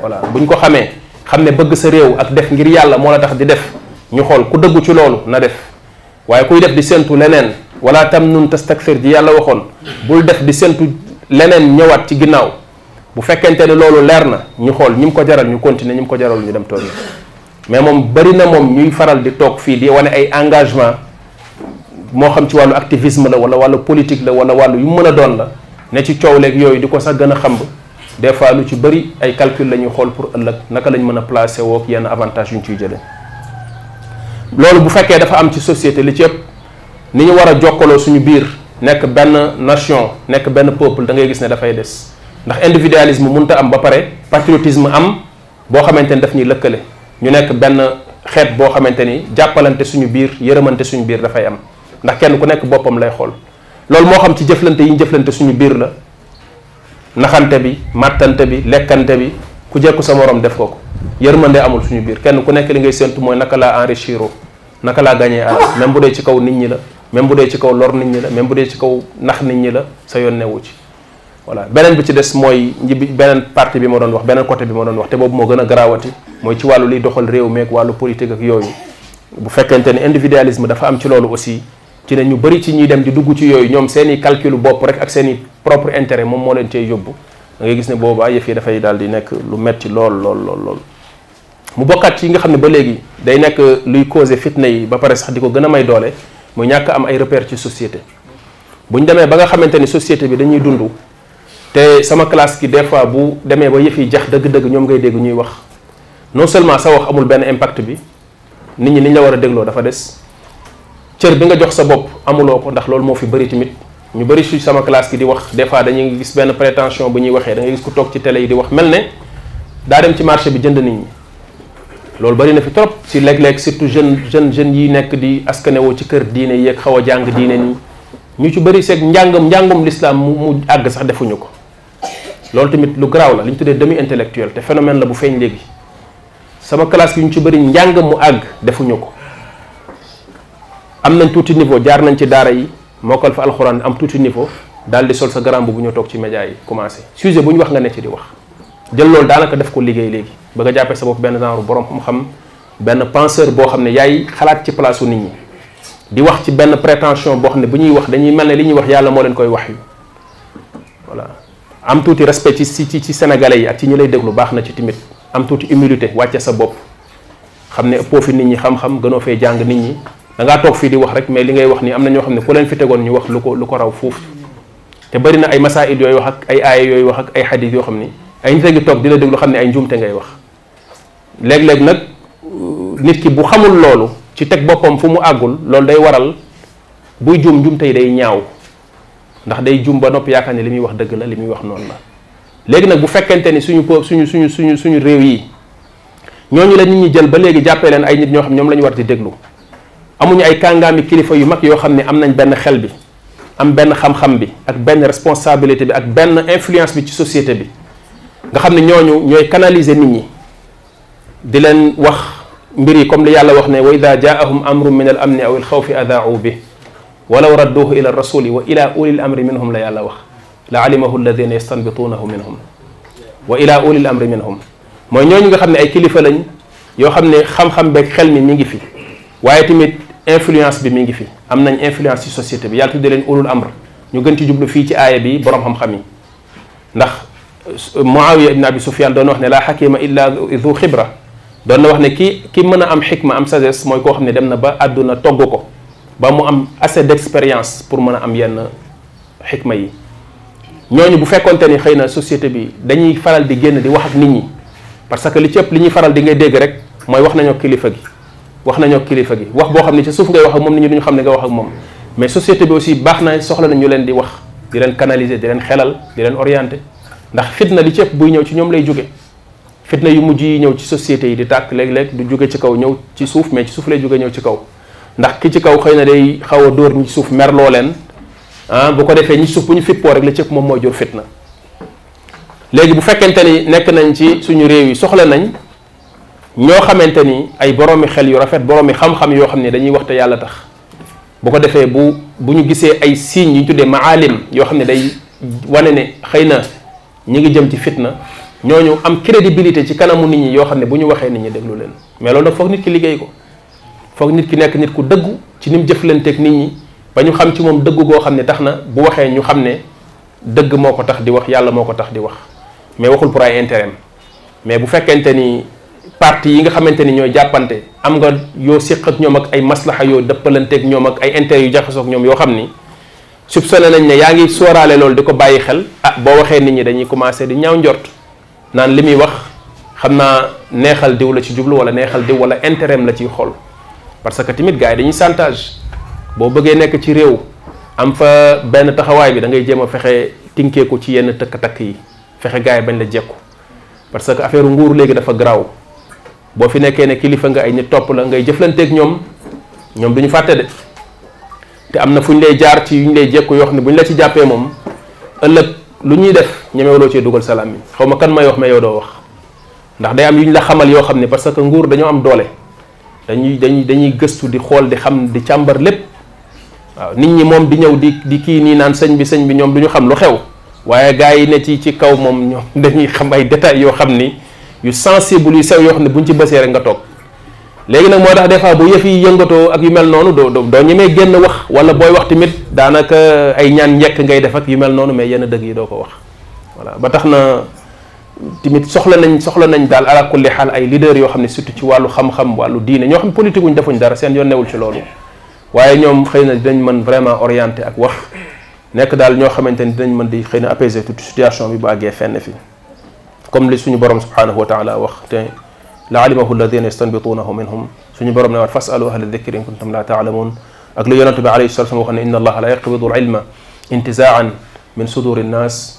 [SPEAKER 2] voilà bu ñu ko xamee xam ne bëgg sa réew ak def ngir yàlla moo la tax di def ñu xool ku dëggu ci loolu na def waaye kuy def di séntu leneen wala tam nun tastakfir ji yàlla waxoon bul def di séntu leneen ñëwaat ci ginnaaw bu fekkente ne loolu leer na ñu xool ñi mu ko jaral ñu continuer ñi mu ko jaral ñu dem toog mais moom bari na moom ñuy faral di toog fii di wane ay engagement moo xam ci wàllu activisme la wala wàllu politique la wala wàllu yu mën a doon la ne ci coow leeg yooyu di ko sax gën a xamb des fois lu ci bëri ay calcul la ñuy xool pour ëllëg naka lañ mën a placer wook yenn avantage yu ñu ciy jëlee loolu bu fekkee dafa am ci société li ci ëpp ni ñu war a jokkaloo suñu biir nekk benn nation nekk benn peuple da ngay gis ne dafay des ndax individualisme mënta am ba pare patriotisme am boo xamante ni daf ñuy lëkkale ñu nekk benn xeet boo xamante ni jàppalante suñu biir yërëmante suñu biir dafay am ndax kenn ku nekk boppam lay xool loolu moo xam ci jëflante yi ñu jëflante suñu biir la naxante bi màttante bi lekkante bi ku jekku sa morom def ko ko yërmande amul suñu biir kenn ku nekk li ngay séntu mooy naka laa enrichiro naka laa gagné à ah. même bu dee ci kaw nit ñi la même bu dee ci kaw lor nit ñi la même bu dee ci kaw nax nit ñi la sa yoon newu ci voilà beneen bi ci des mooy nji bi beneen partie bi ma doon wax beneen côté bi ma doon wax te boobu moo gën a garaawati mooy ci wàllu liy doxal réew meeg wàllu politique ak yooyu bu fekkente ne individualisme dafa am ci loolu aussi ci ne ñu bëri ci ñuy dem di dugg ci yooyu ñoom seen i calcul bopp rek ak seen i propre intérêt moom moo leen cee yóbbu da ngay gis ne boobaa yëf yi dafay daal di nekk lu metti lool lool lool lool mu bokkaat ci yi nga xam ne ba léegi day nekk luy causé fitna yi ba pare sax di ko gën a may doole mu ñàkk am ay repère ci société bu ñu demee ba nga xamante ni société bi dañuy dund te sama classe ki des fois bu demee ba yëf yi jax dëgg-dëgg ñoom ngay dégg ñuy wax non seulement sa wax amul benn impact bi nit ñi ni ñu la war a dégloo dafa des cër bi nga jox sa bopp amuloo ko ndax loolu moo fi bëri tamit ñu bëri si sama classe ki di wax des fois dañuy gis benn prétention bu ñuy waxee da ngay gis ku toog ci télé yi di wax mel ne daa dem ci marché bi jënd nit ñi loolu bëri na fi trop si léeg-léeg surtout jeune jeune jeunes yi nekk di askanewoo ci kër diine yeeg xaw a jàng diine nii ñu ci bëri seeg njàngam njàngum l'islam mu mu àgg sax defuñu ko loolu tamit lu garaaw la li ñu tuddee demi intellectuel te phénomène la bu feeñ léegi sama classe yu ñu ci bëri njàng mu àgg defuñu ko am nañ tuuti niveau jaar nañ ci daara yi mokkal fa alxuraan am tuuti niveau daal di sol sa garam bu ñu toog ci média yi commencé sujet bu ñu wax nga ne ci di wax jël loolu daanaka def ko liggéey léegi ba nga jàppee sa bopp benn genre borom xam-xam benn penseur boo xam ne yaay xalaat ci place nit ñi di wax ci benn prétention boo xam ne bu ñuy wax dañuy mel ne li ñuy wax yàlla moo leen koy wax yu voilà am tuuti respect ci ci ci sénégalais yi ak ci ñi lay déglu baax na ci timit am tuuti humilité wàcce sa bopp xam ne ëppoo fi nit ñi xam-xam gënoo fee jàng nit ñi da ngaa toog fii di wax rek mais li ngay wax nii am na ñoo xam ne ku leen fi tegoon ñu wax lu ko lu ko raw fuuf te bëri na ay masaayil yooyu wax ak ay aaya yooyu wax ak ay xadis yoo xam ni ay nit a ngi toog di la déglu xam ne ay njuumte ngay wax léeg-léeg nag nit ki bu xamul loolu ci teg boppam fu mu àggul loolu day waral buy juum njuumte yi day ñaaw ndax day jum ba noppi yaakaar ne li muy wax dëgg la li muy wax noonu la léegi nag bu fekkente ni suñu po suñu suñu suñu suñu réew yi ñooñu la nit ñi jël ba léegi jàppee leen ay nit ñoo xam ñoom la ñu war di déglu amuñu ay kàngaami kilifa yu mag yoo xam ne am nañ benn xel bi am benn xam-xam bi ak benn responsabilité bi ak benn influence bi ci société bi nga xam ne ñooñu ñooy canaliser nit ñi di leen wax mbir yi comme li yàlla wax ne wa ida jaahum amrun min al amni aw al xawfi adaau bi walaw radduhu ila rasuli wa ila ulil amri minhum la yàlla wax la alimahu alladina yastanbituunahu minhum wa ila ulil amri minhum mooy ñooñu nga xam ne ay kilifa lañ yoo xam ne xam-xam beeg xel mi mi ngi fi waaye tamit influence bi mi ngi fi am nañ influence ci société bi yàlla tudde leen ulul amr ñu gën ci jublu fii ci aaya bi borom xam-xam yi ndax Muawiya ibn Abi Sufyan doon wax ne laa xakima illa du xibra doon na wax ne ki ki mën a am xikma am sagesse mooy koo xam ne dem na ba àdduna togg ko ba mu am assez d'expérience pour mën a am yenn xikma yi ñooñu bu fekkonte ni xëy na société bi dañuy faral di génn di wax ak nit ñi parce que li ci ëpp li ñuy faral di ngay dégg rek mooy wax nañoo kilifa gi wax nañoo kilifa gi wax boo xam ne ci suuf ngay wax ak moom nit ñi duñu xam ne nga wax ak moom mais société bi aussi baax na soxla na ñu leen di wax di leen canaliser di leen xelal di leen orienter ndax fitna li ci ëpp buy ñëw ci ñoom lay jóge fitna yu mujj yi ñëw ci société yi di tàkk léeg-léeg du jóge ci kaw ñëw ci suuf mais ci suuf lay jóge ñëw ci kaw ndax ki ci kaw xëy na day xaw a dóor ñi ci suuf merloo leen ah bu ko defee ñi ci suuf bu ñu fippoo rek la ci ëpp moom mooy jur fitna léegi bu fekkente ni nekk nañ ci suñu réew yi soxla nañ ñoo xamante ni ay boroomi xel yu rafet boroomi xam-xam yoo xam ne dañuy wax te yàlla tax bu ko defee bu bu ñu gisee ay signes yu ñu tuddee maalim yoo xam ne day wane ne xëy na ñu ngi jëm ci fitna ñoo ñu am crédibilité ci kanamu nit ñi yoo xam ne bu ñu waxee nit ñi déglu leen mais loolu nag foog nit ki liggéey ko foog nit ki nekk nit ku dëggu ci ni mu jëflanteeg nit ñi ba ñu xam ci moom dëggu goo xam ne tax na bu waxee ñu xam ne dëgg moo ko tax di wax yàlla moo ko tax di wax mais waxul pour ay intérêt mais bu fekkente ni parti yi nga xamante ni ñooy jàppante am nga yoo séq ak ñoom ak ay maslaxa yoo dëppalanteeg ñoom ak ay intérêt yu jaxasoo ak ñoom yoo xam ni soupçonné nañ ne yaa ngi sóoraale loolu di ko bàyyi xel ah boo waxee nit ñi dañuy commencé di ñaaw njort naan li muy wax xam naa neexal diw la ci jublu wala neexal diw wala intérêt la ciy xool parce que tamit gars yi dañuy chantage boo bëggee nekk ci réew am fa benn taxawaay bi da ngay jéem a fexe tinkeeku ci yenn tëkk-takk yi fexe gars yi bañ la jekku parce que affaire nguur léegi dafa garaaw boo fi nekkee ne kilifa nga ay nit topp la ngay jëflanteeg ñoom ñoom duñu fàtte de te am na fu ñu lay jaar ci yu ñu lay jekku yoo xam ne bu ñu la ci jàppee moom ëllëg lu ñuy def ñemewuloo cee dugal sa làmmiñ xaw ma kan may wax mais yow doo wax ndax day am yu ñu la xamal yoo xam ne parce que nguur dañoo am doole dañuy dañuy dañuy gëstu di xool di xam di càmbar lépp waaw nit ñi moom di ñëw di di kii nii naan sëñ bi sëñ bi ñoom du ñu xam lu xew waaye gars yi ne ci ci kaw moom ñoom dañuy xam ay détails yoo xam ni yu sensible yu sew yoo xam ne buñ ci bësee rek nga toog léegi nag moo tax des fois bu yëf yi yëngatoo ak yu mel noonu doo doo doo ñemee génn wax wala booy wax tamit daanaka ay ñaan njekk ngay def ak yu mel noonu mais yenn dëgg yi doo ko wax voilà ba tax na tamit soxla nañ soxla nañ daal ala kulli xaal ay leader yoo xam ne surtout ci wàllu xam-xam wàllu diine ñoo xam ne politique wuñ defuñ dara seen yoon newul ci loolu waaye ñoom xëy na dinañ mën vraiment orienté ak wax nekk daal ñoo xamante ni dinañ mën di xëy na apaiser toute situation bi bu àggee fenn fi comme li suñu borom subhanahu wa taala wax te la alimahu alladina yastanbitunahu minhum suñu borom ne waat fasalu ahla dikri in kuntum la taalamun ak li yonente bi alayhi salatu wasallam waxoon ne inna allaha la yaqbidu al ilma intizaan min suduri nnas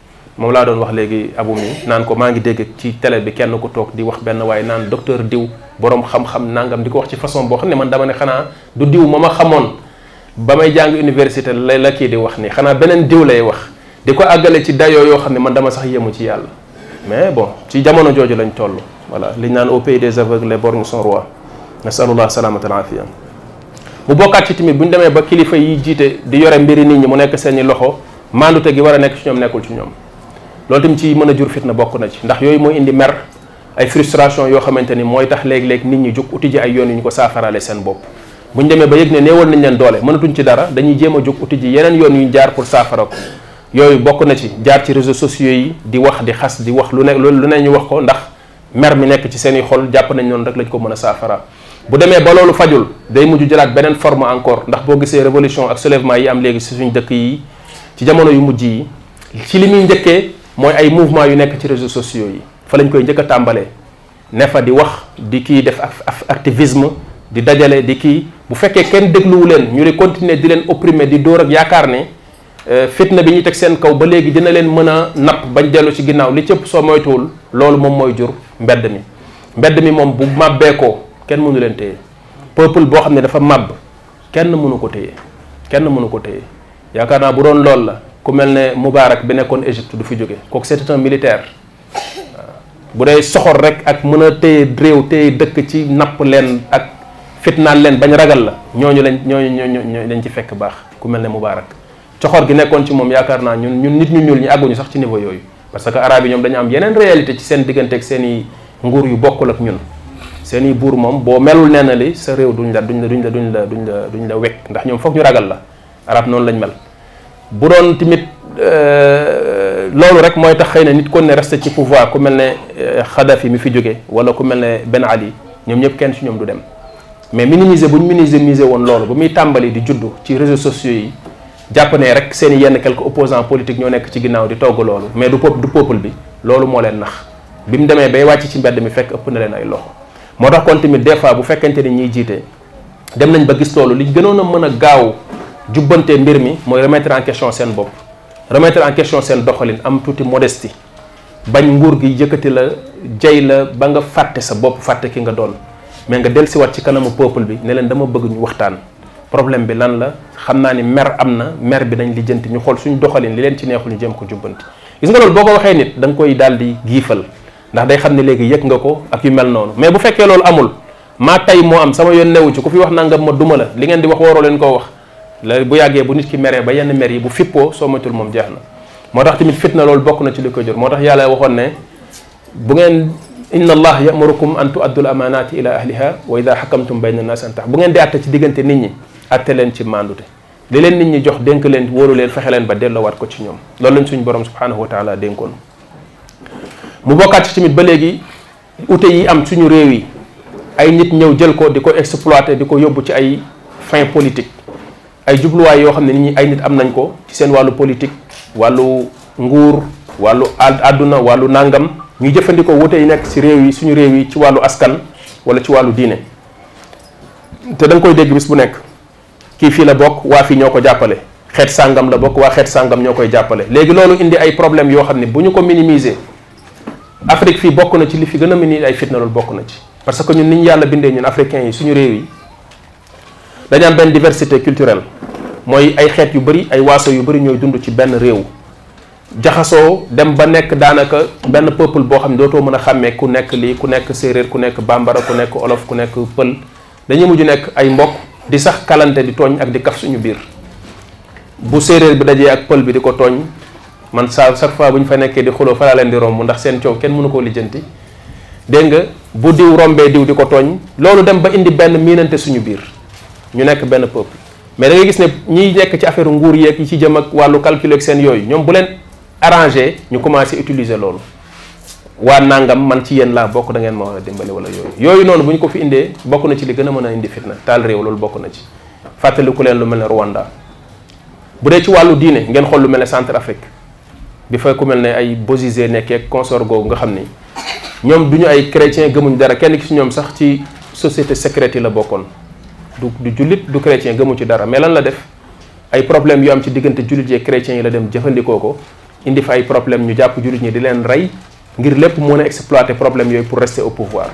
[SPEAKER 2] moom laa doon wax léegi abu mi naan ko maa ngi dégg ci télé bi kenn ku toog di wax benn waaye naan docteur diw borom xam-xam nangam di ko wax ci façon boo xam ne man dama ne xanaa du diw ma ma xamoon ba may jàng université la la kii di wax nii xanaa beneen diw lay wax di ko àggale ci dayoo yoo xam ne man dama sax yéemu ci yàlla mais bon ci jamono jooju lañ toll voilà liñ naan au pays des aveugles les borgnes sont rois nasalullah salamata al afiya mu bokkaat ci tamit bu ñu demee ba kilifa yi jiite di yore mbiri nit ñi mu nekk seeni loxo maandute gi war a nekk ci ñoom nekkul ci ñoom loolu tamit ci mën a jur fitna bokk na ci ndax yooyu mooy indi mer ay frustration yoo xamante ni mooy tax léeg-léeg nit ñi jóg uti ji ay yoon yu ñu ko saafaraale seen bopp bu ñu demee ba yëg ne néewal nañ leen doole mënatuñ ci dara dañuy jéem a jóg uti ji yeneen yoon yu ñu jaar pour saafara ko yooyu bokk na ci jaar ci réseaux sociaux yi di wax di xas di wax lu ne loolu lu ne ñu wax ko ndax mer mi nekk ci seeni xol jàpp nañ noonu rek lañ ko mën a saafara bu demee ba loolu fajul day mujj jëlaat beneen forme encore ndax boo gisee révolution ak soulèvement yi am léegi si suñ dëkk yi ci jamono yu mujj yi ci li muy njëkkee mooy ay mouvement yu nekk ci réseaux sociaux yi fa lañ koy njëkk a tàmbalee ne fa di wax di kii def ak activisme di dajale di kii bu fekkee kenn dégluwu leen ñu di continuer di leen opprimer di dóor ak yaakaar ne euh, fitna bi ñuy teg seen kaw ba léegi dina leen mën a napp bañ dellu ci ginnaaw li cëpp soo moytuwul loolu moom mooy jur mbedd mi mbedd mi moom bu màbbee ko kenn mënu leen téye peuple boo xam ne dafa màbb kenn mënu ko téye kenn mënu ko téye yaakaar naa bu doon loolu la ku mel ne Moubarak bi nekkoon Égypte du fi jóge kooku c'était un militaire bu dee soxor rek ak mën a téye réew téye dëkk ci napp leen ak fitnaal leen bañ ragal la ñooñu lañ ñooñu ñooñu lañ ci fekk baax ku mel ne Moubarak coxor gi nekkoon ci moom yaakaar naa ñun ñun nit ñu ñuul ñi àgguñu sax ci niveau yooyu parce que arabe yi ñoom dañu am yeneen réalité ci seen diggante ak seen i nguur yu bokkul ak ñun seen i buur moom boo melul nee na li sa réew duñ la duñ la duñ la duñ la duñ la duñ la wekk ndax ñoom foog ñu ragal la arab noonu lañ mel bu doon tamit euh, loolu rek mooy tax xëy na nit kon ne resté ci pouvoir ku mel ne euh, Xadafi mi fi jóge wala ku mel ne Ben Ali ñoom ñëpp kenn si ñoom du dem mais minimiser bu ñu minimiser woon loolu ba muy tàmbali di juddu ci réseaux sociaux yi jàpp ne rek seen yenn quelques opposants politiques ñoo nekk ci ginnaaw di togg loolu mais du peuple du peuple bi loolu moo leen nax bi mu demee bay wàcc ci mbedd mi fekk ëpp na leen ay loxo moo tax kon tamit des fois bu fekkente ni ñiy jiite dem nañ ba gis loolu li gënoon a mën a gaaw jubbante mbir mi mooy remettre en question seen bopp remettre en question seen doxalin am tuuti modestie bañ nguur gi yëkkati la jay la ba nga fàtte sa bopp fàtte ki nga doon mais nga dellusiwaat ci kanamu peuple bi ne leen dama bëgg ñu waxtaan problème bi lan la xam naa ni mer am na mer bi dañ lijjanti ñu xool suñu doxalin li leen ci neexul ñu jëm ko jubbanti gis nga loolu boo ko waxee nit da nga koy daal di giifal ndax day xam ne léegi yëg nga ko ak yu mel noonu mais bu fekkee loolu amul maa tay moo am sama yoon newu ci ku fi wax nangam ma duma la li ngeen di wax waroo leen koo wax la bu yàggee bu nit ki meree ba yenn mer yi bu fippoo soo matul moom jeex na moo tax tamit fitna loolu bokk na ci li ko jur moo tax yàlla waxoon ne bu ngeen inna allah yamurukum an tuaddul amanati ila ahliha wa ida xakamtum bayna nas an tax bu ngeen di àtte ci diggante nit ñi àtte leen ci mandute li leen nit ñi jox dénk leen wóoru leen fexe leen ba delloowaat ko ci ñoom loolu lañ suñu borom subhanahu wa taala dénkoon mu bokkaat ci tamit ba léegi ute yi am suñu réew yi ay nit ñëw jël ko di ko exploiter di ko yóbbu ci ay fin politique ay jubluwaay yoo xam ne nit ñi ay nit am nañ ko ci seen wàllu politique wàllu nguur wàllu àdduna wàllu nàngam ñu jëfandikoo wute yi nekk ci réew yi suñu réew yi ci wàllu askan wala ci wàllu diine te da koy dégg bis bu nekk kii fii la bokk waa fii ñoo ko jàppale xeet sàngam la bokk waa xeet sàngam ñoo koy jàppale léegi loolu indi ay problème yoo xam ne bu ñu ko minimiser Afrique fii bokk na ci li fi gën a mini ay fitna loolu bokk na ci parce que ñun ni ñu yàlla bindee ñun africains yi suñu réew yi dañu am benn diversité culturelle mooy ay xeet yu bëri ay waaso yu bëri ñooy dund ci benn réew jaxasoo dem ba nekk daanaka benn peuple boo xam ne dootoo mën a xàmmee ku nekk lii ku nekk séeréer ku nekk bambara ku nekk olof ku nekk pël dañuy mujj nekk ay mbokk di sax kalante di tooñ ak di kaf suñu biir bu séeréer bi dajee ak pël bi di ko tooñ man saa chaque fois bu ñu fa nekkee di xuloo falaa leen di romb ndax seen coow kenn mënu koo lijjanti dégg nga bu diw rombee diw di ko tooñ loolu dem ba indi benn miinante suñu biir ñu nekk benn peuple mais da ngay gis ne ñiy nekk ci affaire nguur yeeg yi ci jëm ak wàllu calcul ak seen yooyu ñoom bu leen arrangé ñu commencé utiliser loolu waa nangam man ci yéen laa bokk da ngeen ma war a dimbali wala yooyu yooyu noonu bu ñu ko fi indee bokk na ci li gën a mën a indi fitna taal réew loolu bokk na ci fàttaliku leen lu mel ne Rwanda bu dee ci wàllu diine ngeen xool lu mel ne centre Afrique bi fa ku mel ne ay Bozizé nekkee consort googu nga xam ni ñoom du ñu ay chrétien gëmuñ dara kenn ki ci ñoom sax ci société secrète yi la bokkoon du du jullit du chrétien gëmu ci dara mais lan la def ay problème yu am ci diggante jullit yi chrétiens yi la dem jëfandikoo ko indi fa ay problème ñu jàpp jullit ñi di leen rey ngir lépp mën a exploiter problème yooyu pour rester au pouvoir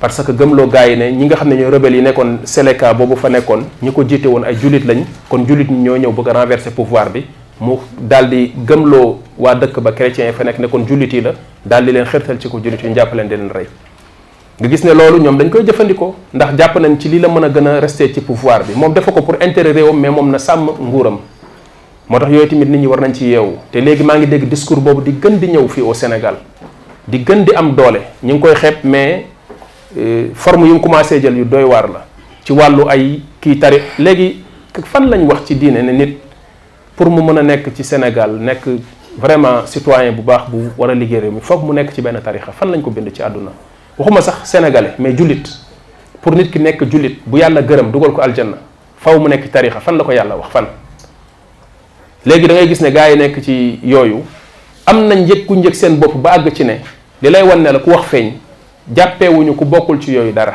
[SPEAKER 2] parce que gëmloo gars yi ne ñi nga xam ne ñooy rebelles yi nekkoon Seleka boobu fa nekkoon ñi ko jiite woon ay jullit lañ kon jullit ñi ñoo ñëw bëgg a renverser pouvoir bi mu daal di gëmloo waa dëkk ba chrétiens yi fa nekk ne kon jullit yi la daal di leen xirtal ci ko jullit yi ñu jàpp leen di leen rey nga gis ne loolu ñoom dañ koy jëfandikoo ndax jàpp nañ ci lii la mën a gën a rester ci pouvoir bi moom defa ko pour intérêt réewam mais moom na sàmm nguuram moo tax yooyu tamit nit ñi war nañ ci yeewu te léegi maa ngi dégg discours boobu di gën di ñëw fii au Sénégal di gën di am doole ñu ngi koy xeeb mais euh, forme yu mu commencé jël yu doy waar la ci wàllu ay kii tari léegi fan lañ wax ci diine ne nit pour mu mën a nekk ci Sénégal nekk vraiment citoyen bu baax bu war a liggéey réew mi foog mu nekk ci benn tarixa fan lañ ko bind ci àdduna waxuma sax sénégalais mais jullit pour nit ki nekk jullit bu yàlla gërëm dugal ko aljanna faw mu nekk tarixa fan la ko yàlla wax fan léegi da ngay gis ne gars yi nekk ci yooyu am na njëg ku njëg seen bopp ba àgg ci ne li lay wan ne la ku wax feeñ jàppewuñu ku bokkul ci yooyu dara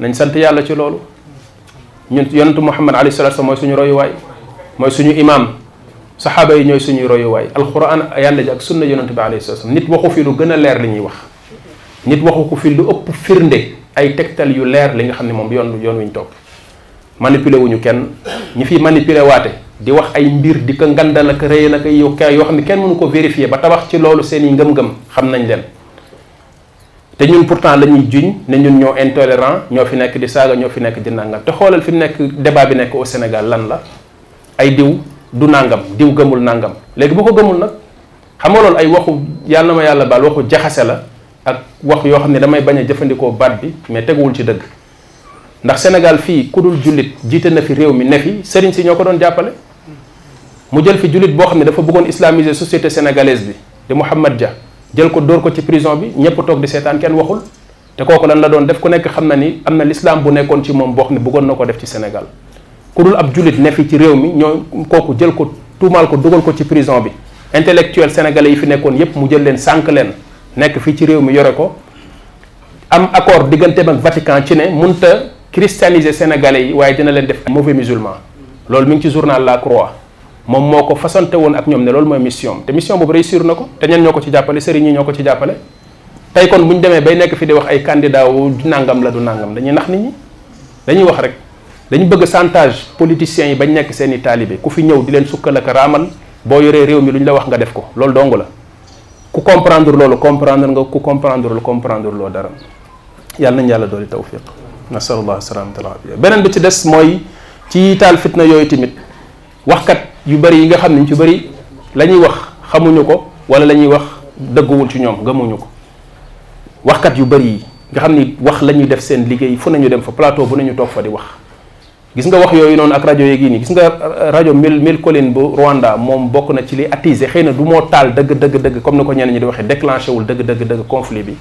[SPEAKER 2] nañ sant yàlla ci loolu ñun yonentu muhammad alayhi salatu wasallam mooy suñu royuwaay mooy suñu imaam saxaaba yi ñooy suñuy royuwaay alquran yàlla ji ak sunna yonentu bi alayhi salatu wasallam nit waxu fi lu gën a leer li ñuy wax nit waxu ko fi lu ëpp firnde ay tegtal yu leer li nga xam ne moom yoon yoon wi ñu topp manipulé wuñu kenn ñi fi manipulé waate di wax ay mbir di ko ngandal ak rëy nag yow yoo xam ne kenn mënu ko vérifier ba tabax ci loolu seen i ngëm-ngëm xam nañ leen te ñun pourtant la ñuy juñ ne ñun ñoo intolérant ñoo fi nekk di saaga ñoo fi nekk di nangam te xoolal fi mu nekk débat bi nekk au Sénégal lan la ay diw du nangam diw gëmul nangam léegi bu ko gëmul nag xam nga loolu ay waxu yàlla na ma yàlla baal waxu jaxase la ak wax yoo xam ne damay bañ a jëfandikoo baat bi mais teguwul ci dëgg. ndax Sénégal fii ku dul jullit jiite na fi réew mi ne fi sëriñ si ñoo ko doon jàppale mu jël fi jullit boo xam ne dafa bëggoon islamiser société sénégalaise bi di Mouhamad Dia jël ko dóor ko ci prison bi ñëpp toog di seetaan kenn waxul te kooku lan la doon def ku nekk xam na ni am na lislaam bu nekkoon ci moom boo xam ne bëggoon na ko def ci Sénégal ku dul ab jullit ne fi ci réew mi ñoo kooku jël ko tuumaal ko dugal ko ci prison bi intellectuel sénégalais yi fi nekkoon yépp mu jël leen sànq leen nekk fii ci réew mi yore ko am accord digganteem ak Vatican ci ne mënut a christianiser sénégalais yi waaye dina leen def mauvais musulman loolu mi ngi ci journal La Croix moom moo ko fasante woon ak ñoom ne loolu mooy mission te mission boobu réussir na ko te ñan ñoo ko ci jàppale sëriñ yi ñoo ko ci jàppale tey kon bu ñu demee bay nekk fi di wax ay candidat wu nangam la du nangam dañuy nax nit ñi dañuy wax rek dañu bëgg chantage politiciens yi bañ nekk seen i taalibe ku fi ñëw di leen sukkal ak raamal boo yoree réew mi lu ñu la wax nga def ko loolu dong la ku comprendre loolu comprendre nga ku comprendre lu comprendre loo dara yàlla nañ yàlla dooli tawfiq nasalullah salaamata wal afiya beneen bi ci des mooy ci taal fitna yooyu tamit waxkat yu bëri yi nga xam ne ñu ci bëri la ñuy wax xamuñu ko wala la ñuy wax dëgguwul ci ñoom gëmuñu ko waxkat yu bëri yi nga xam ni wax la ñuy def seen liggéey fu nañu dem fa plateau bu nañu toog fa di wax gis nga wax yooyu noonu ak rajo yeeg yi nii gis nga rajo mil mil colline bu Rwanda moom bokk na ci li attisé xëy na du moo taal dëgg dëgg dëgg comme ni ko ñenn ñi di waxee déclenché wul dëgg dëgg dëgg conflit bi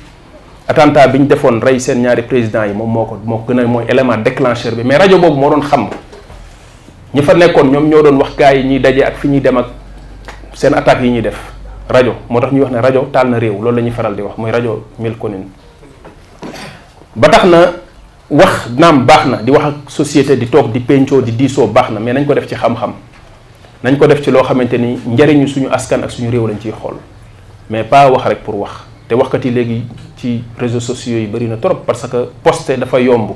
[SPEAKER 2] attentat bi ñu defoon rey seen ñaari président yi moom moo ko moo ko gën a mooy élément déclencheur bi mais rajo boobu moo doon xam ñi fa nekkoon ñoom ñoo doon wax gars yi ñuy daje ak fi ñuy dem ak seen attaques yi ñuy def rajo moo tax ñuy wax ne rajo taal na réew loolu la ñuy faral di wax muy rajo mil colline ba tax na wax naam baax na di wax ak société di toog di pencoo di diisoo baax na mais nañ ko def ci xam-xam nañ ko def ci loo xamante ni njariñu suñu askan ak suñu réew lañ ciy xool mais pas wax rek pour wax te waxkat yi léegi ci réseaux sociaux yi bëri na trop parce que poster dafa yomb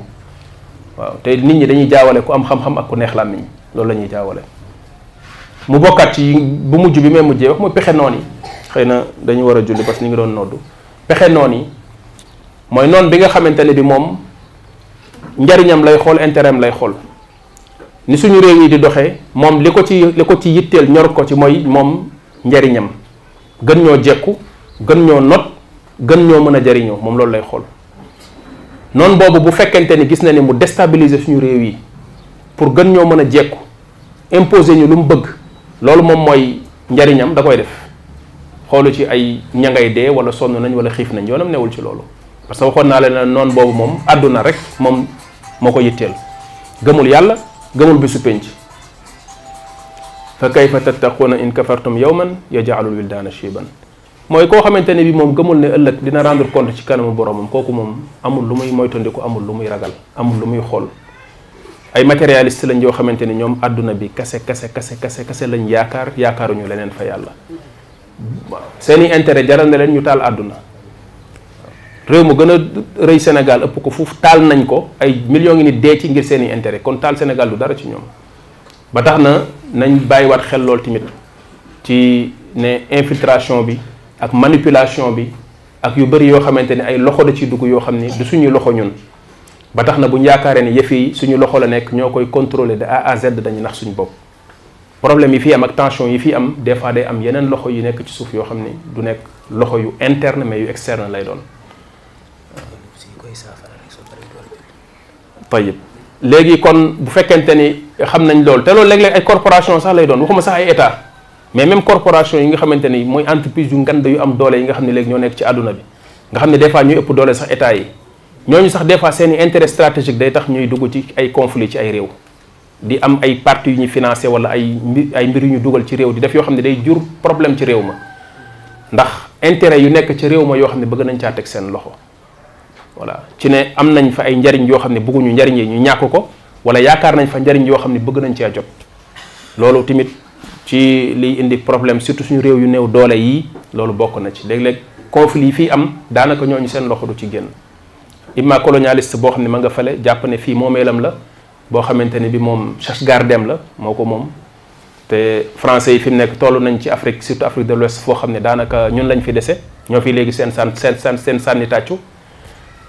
[SPEAKER 2] waaw te nit ñi dañuy jaawale ku am xam-xam ak ku neex làmmiñ loolu la ñuy jaawale mu bokkaat ci bu mujj bi may mujjee wax mooy pexe noon yi xëy na dañu war a julli parce que ñu ngi doon noddu pexe noon yi mooy noon bi nga xamante ne bi moom njariñam lay xool intérêt am lay xool ni suñu réew yi di doxee moom li ko ci li ko ci yitteel ñor ko ci mooy moom njariñam gën ñoo jekku gën ñoo not gën ñoo mën a jariñoo moom loolu lay xool noonu boobu bu fekkente ni gis na ni mu déstabiliser suñu réew yi pour gën ñoo mën a jekku imposé ñu lu mu bëgg loolu moom mooy njariñam da koy def xoolu ci ay ña ngay dee wala sonn nañ wala xiif nañ yoonam newul ci loolu parce que waxoon naa leen ne noonu boobu moom àdduna rek moom moo ko yitteel gëmul yàlla gëmul bisu penc fa kayfa tattaquuna in kafartum yawman yaj'alul wildaana shiiban mooy koo xamante ne bi moom gëmul ne ëllëg dina rendre compte ci kanamu boromam kooku moom amul lu muy moytandiku amul lu muy ragal amul lu muy xool ay matérialiste lañ yoo xamante ni ñoom àdduna bi kase kase kase kase kase lañ yaakaar yaakaaruñu leneen fa yàlla waaw seeni intérêt jaral na leen ñu taal àdduna réew mu gën a rëy Sénégal ëpp ko fuuf taal nañ ko ay millions ngi nit dee ci ngir seeni intérêt kon taal Sénégal du dara ci ñoom ba tax na nañ bàyyiwaat xel lool tamit ci ne infiltration bi ak manipulation bi ak yu bëri yoo xamante ne ay loxo da ciy dugg yoo xam ni du suñu loxo ñun ba tax na bu ñu yaakaaree ne yëf yi suñu loxo la nekk ñoo koy contrôler de A à Z dañu nax suñu bopp problème yi fi am ak tension yi fi am des fois day am yeneen loxo yu nekk ci suuf yoo xam ni du nekk loxo yu interne mais yu externe lay doon tayib léegi kon bu fekkente ni xam nañ loolu te loolu léeg-léeg ay corporation sax lay doon waxuma sax ay état mais même corporation yi nga xamante ni mooy entreprise yu ngand yu am doole yi nga xam ne léegi ñoo nekk ci àdduna bi nga xam ne des fois ñuy ëpp doole sax état yi ñooñu sax des fois seen i intérêt stratégique day tax ñuy dugg ci ay conflit ci ay réew di am ay parti yu ñu financé wala ay mbir ay mbir yu ñu dugal ci réew di def yoo xam ne day jur problème ci réew ma ndax intérêt yu nekk ci réew ma yoo xam ne bëgg nañ caa teg seen loxo voilà ci ne am nañ fa ay njariñ yoo xam ne bëgguñu njariñ yi ñu ñàkk ko wala yaakaar nañ fa njariñ yoo xam ne bëgg nañ cee jot loolu tamit ci liy indi problème surtout suñu réew yu néew doole yi loolu bokk na ci léeg-léeg conflit yi fii am daanaka ñooñu seen loxo du ci génn imma colonialiste boo xam ne ma nga fale jàpp ne fii moomeelam la boo xamante ne bi moom chasse gardem la moo ko moom te français yi fi mu nekk toll nañ ci Afrique surtout Afrique de l'Ouest foo xam ne daanaka ñun lañ fi dese ñoo fi léegi seen sàn seen sàn seen sànni tàccu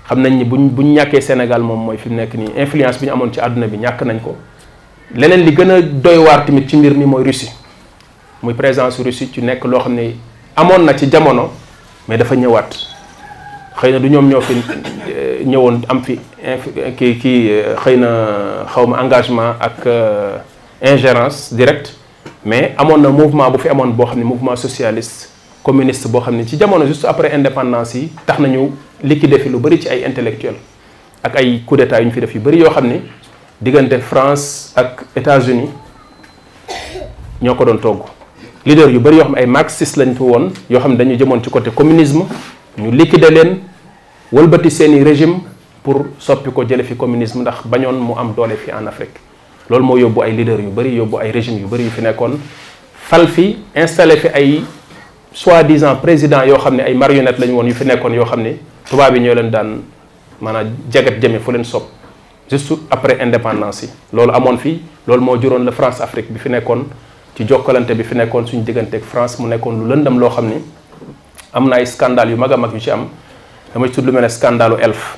[SPEAKER 2] xam nañ ni buñ buñ ñàkkee Sénégal moom mooy fi mu nekk nii influence bi ñu amoon ci àdduna bi ñàkk nañ ko leneen li gën a doy waar tamit ci mbir mi mooy Russie muy présence Russie ci nekk loo xam ne amoon na ci jamono mais dafa ñëwaat xëy na du ñoom ñoo fi euh, ñëwoon am fi kii kii euh, xëy na xaw ma engagement ak. Euh, ingérence directe mais amoon na mouvement bu fi amoon boo xam ne mouvement socialiste communiste boo xam ne ci jamono juste après indépendance yi tax nañu liquider fi lu bëri ci ay intellectuels ak ay coup d'état yu ñu fi def yu bëri yoo xam ne diggante France ak États-Unis ñoo ko doon togg leader yu bëri yoo xam ne ay marxiste lañ fi woon yoo xam ne dañu jëmoon ci côté communisme ñu liquider leen wëlbati seeni régime pour soppi ko jële fi communisme ndax bañoon mu am doole fi en Afrique loolu moo yóbbu ay leader yu bëri yóbbu ay régime yu bëri yu fi nekkoon fal fi installé fi ay soi-disant président yoo xam ne ay marionnette lañu woon yu fi nekkoon yoo xam ne tubaab yi ñoo leen daan maanaam jagat jëme fu leen sopp juste après indépendance yi loolu amoon fii loolu moo juróon la France Afrique bi fi nekkoon ci jokkalante bi fi nekkoon suñu diggante ak France mu nekkoon lu lëndam loo xam ni am na ay scandale yu mag a mag yu ci am dama ci tudd lu mel ne scandalu elf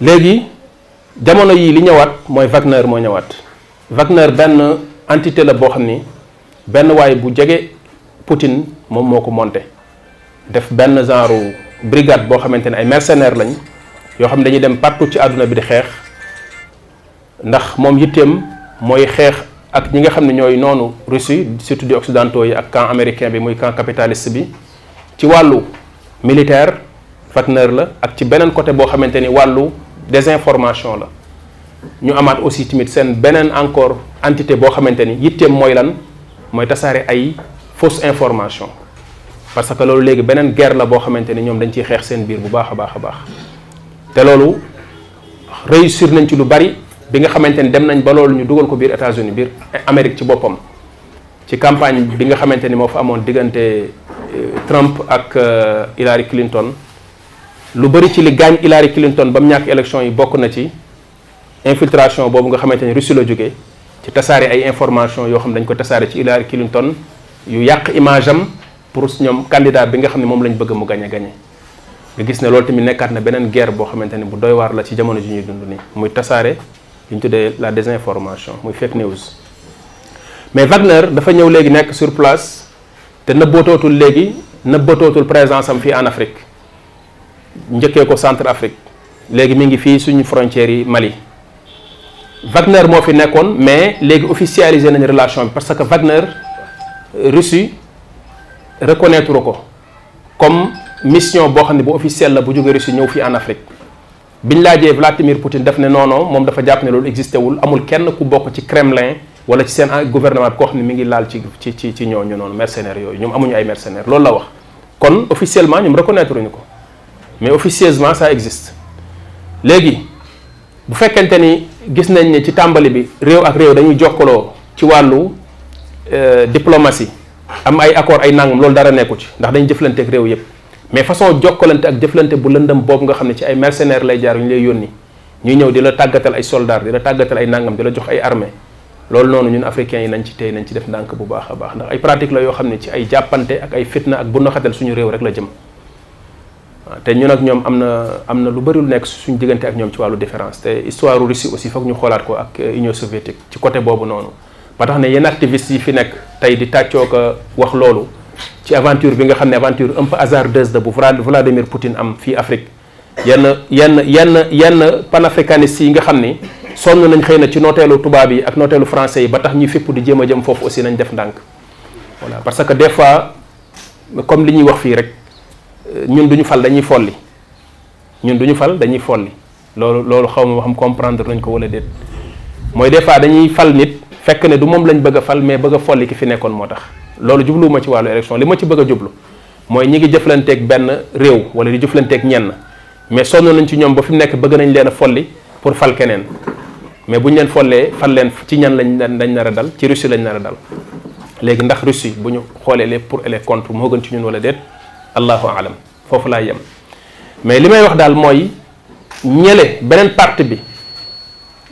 [SPEAKER 2] léegi jamono yii li ñëwaat mooy Wagner moo ñëwaat Wagner benn entité la boo xam ni benn waay bu jege Poutine moom moo ko monté def benn genre brigade boo xamante ne ay mercenaires lañ yoo xam ne dañuy dem partout ci àdduna bi di xeex ndax moom yitteem mooy xeex ak ñi nga xam ne ñooy noonu Russie surtout di occidentaux yi ak camp américain bi muy camp capitaliste bi ci wàllu militaire Fatner la ak ci beneen côté boo xamante ni wàllu désinformation la ñu amaat aussi tamit seen beneen encore entité boo xamante ni yitteem mooy lan mooy tasaare ay fausse information parce que loolu léegi beneen guerre la boo xamante ni ñoom dañ ciy xeex seen biir bu baax a baax a baax te loolu réussir nañ ci lu bari bi nga xamante ni dem nañ ba loolu ñu dugal ko biir États-Unis biir Amérique ci boppam ci campagne bi nga xamante ni moo fa amoon diggante euh, Trump ak euh, Hillary Clinton lu bëri ci li gaañ Hillary Clinton ba mu ñàkk élection yi bokk na ci infiltration boobu nga xamante ni Russie la jógee ci tasaare ay information yoo xam dañ ko tasaare ci Hillary Clinton yu yàq image am pour ñoom candidat bi nga xam ne moom lañ bëgg mu gañe gañe nga gis ne loolu tamit nekkaat na beneen guerre boo xamante ne bu doy waar la ci jamono ji ñuy dund nii muy tasaare li ñu tuddee la désinformation muy fake news mais Wagner dafa ñëw léegi nekk sur place te na bootootul léegi na bootootul présence am fii en Afrique njëkkee ko centre Afrique léegi mi ngi fii suñu frontières yi Mali Wagner moo fi nekkoon mais léegi officialisé nañu relation bi parce que Wagner Russie reconnaître ko comme mission boo xam ne bu officielle la bu jógee Russie ñëw fii en Afrique biñ laajee Vladimir Poutine def ne non non moom dafa jàpp ne loolu existé wul amul kenn ku bokk ci Kremlin wala ci seen gouvernement bi koo xam ne mi ngi laal ci ci ci ci ñooñu noonu mercenaires yooyu ñoom amuñu ay mercenaires loolu la wax kon officiellement ñoom reconnaître ñu ko mais officieusement ça existe léegi bu fekkente ni gis nañ ne ci tàmbali bi réew ak réew dañuy jokkaloo ci wàllu diplomatie am ay accord ay nangam loolu dara nekku ci ndax dañu jëflanteeg réew yëpp mais façon jokkalante ak jëflante bu lëndëm boobu nga xam ne ci ay mercenaires lay jaar ñu lay yónni ñuy ñëw di la tàggatal ay soldats di la tàggatal ay nangam di la jox ay armée loolu noonu ñun africains yi nañ ci tey nañ ci def ndànk bu baax a baax ndax ay pratique la yoo xam ne ci ay jàppante ak ay fitna ak bu naxatal suñu réew rek la jëm waaw te ñun ak ñoom am na am na lu bëri lu nekk suñu diggante ak ñoom ci wàllu différence te histoire Russie aussi foog ñu xoolaat ko ak Union soviétique ci côté boobu noonu ba tax ne yenn activistes yi fi nekk tey di tàccoo ko wax loolu ci aventure bi nga xam ne aventure un peu hasardeuse de bu Vladimir Poutine am fii Afrique yenn yenn yenn yenn panafricanistes yi nga xam ni sonn nañ xëy na ci nooteelu tubaab yi ak nooteelu français yi ba tax ñuy fipp di jéem a jëm foofu aussi nañ def ndànk voilà parce que des fois comme li ñuy wax fii rek ñun duñu fal dañuy folli ñun duñu fal dañuy folli loolu loolu xaw ma xam comprendre nañ ko wala déet mooy des fois dañuy fal nit fekk ne du moom lañ bëgg a fal mais bëgg a folli ki fi nekkoon moo tax loolu jubluwuma ci wàllu élection li ma ci bëgg a jublu mooy ñi ngi jëflanteeg benn réew wala di jëflanteeg ñenn mais sonn nañ ci ñoom ba fi mu nekk bëgg nañ leen a folli pour fal keneen mais bu ñu leen follee fal leen ci ñan lañ lañ nar a dal ci Russie lañ nar a dal léegi ndax Russie bu ñu xoolee les pour et les contre moo gën ci ñun wala déet allahu alam foofu laa yem mais li may wax daal mooy ñële beneen parti bi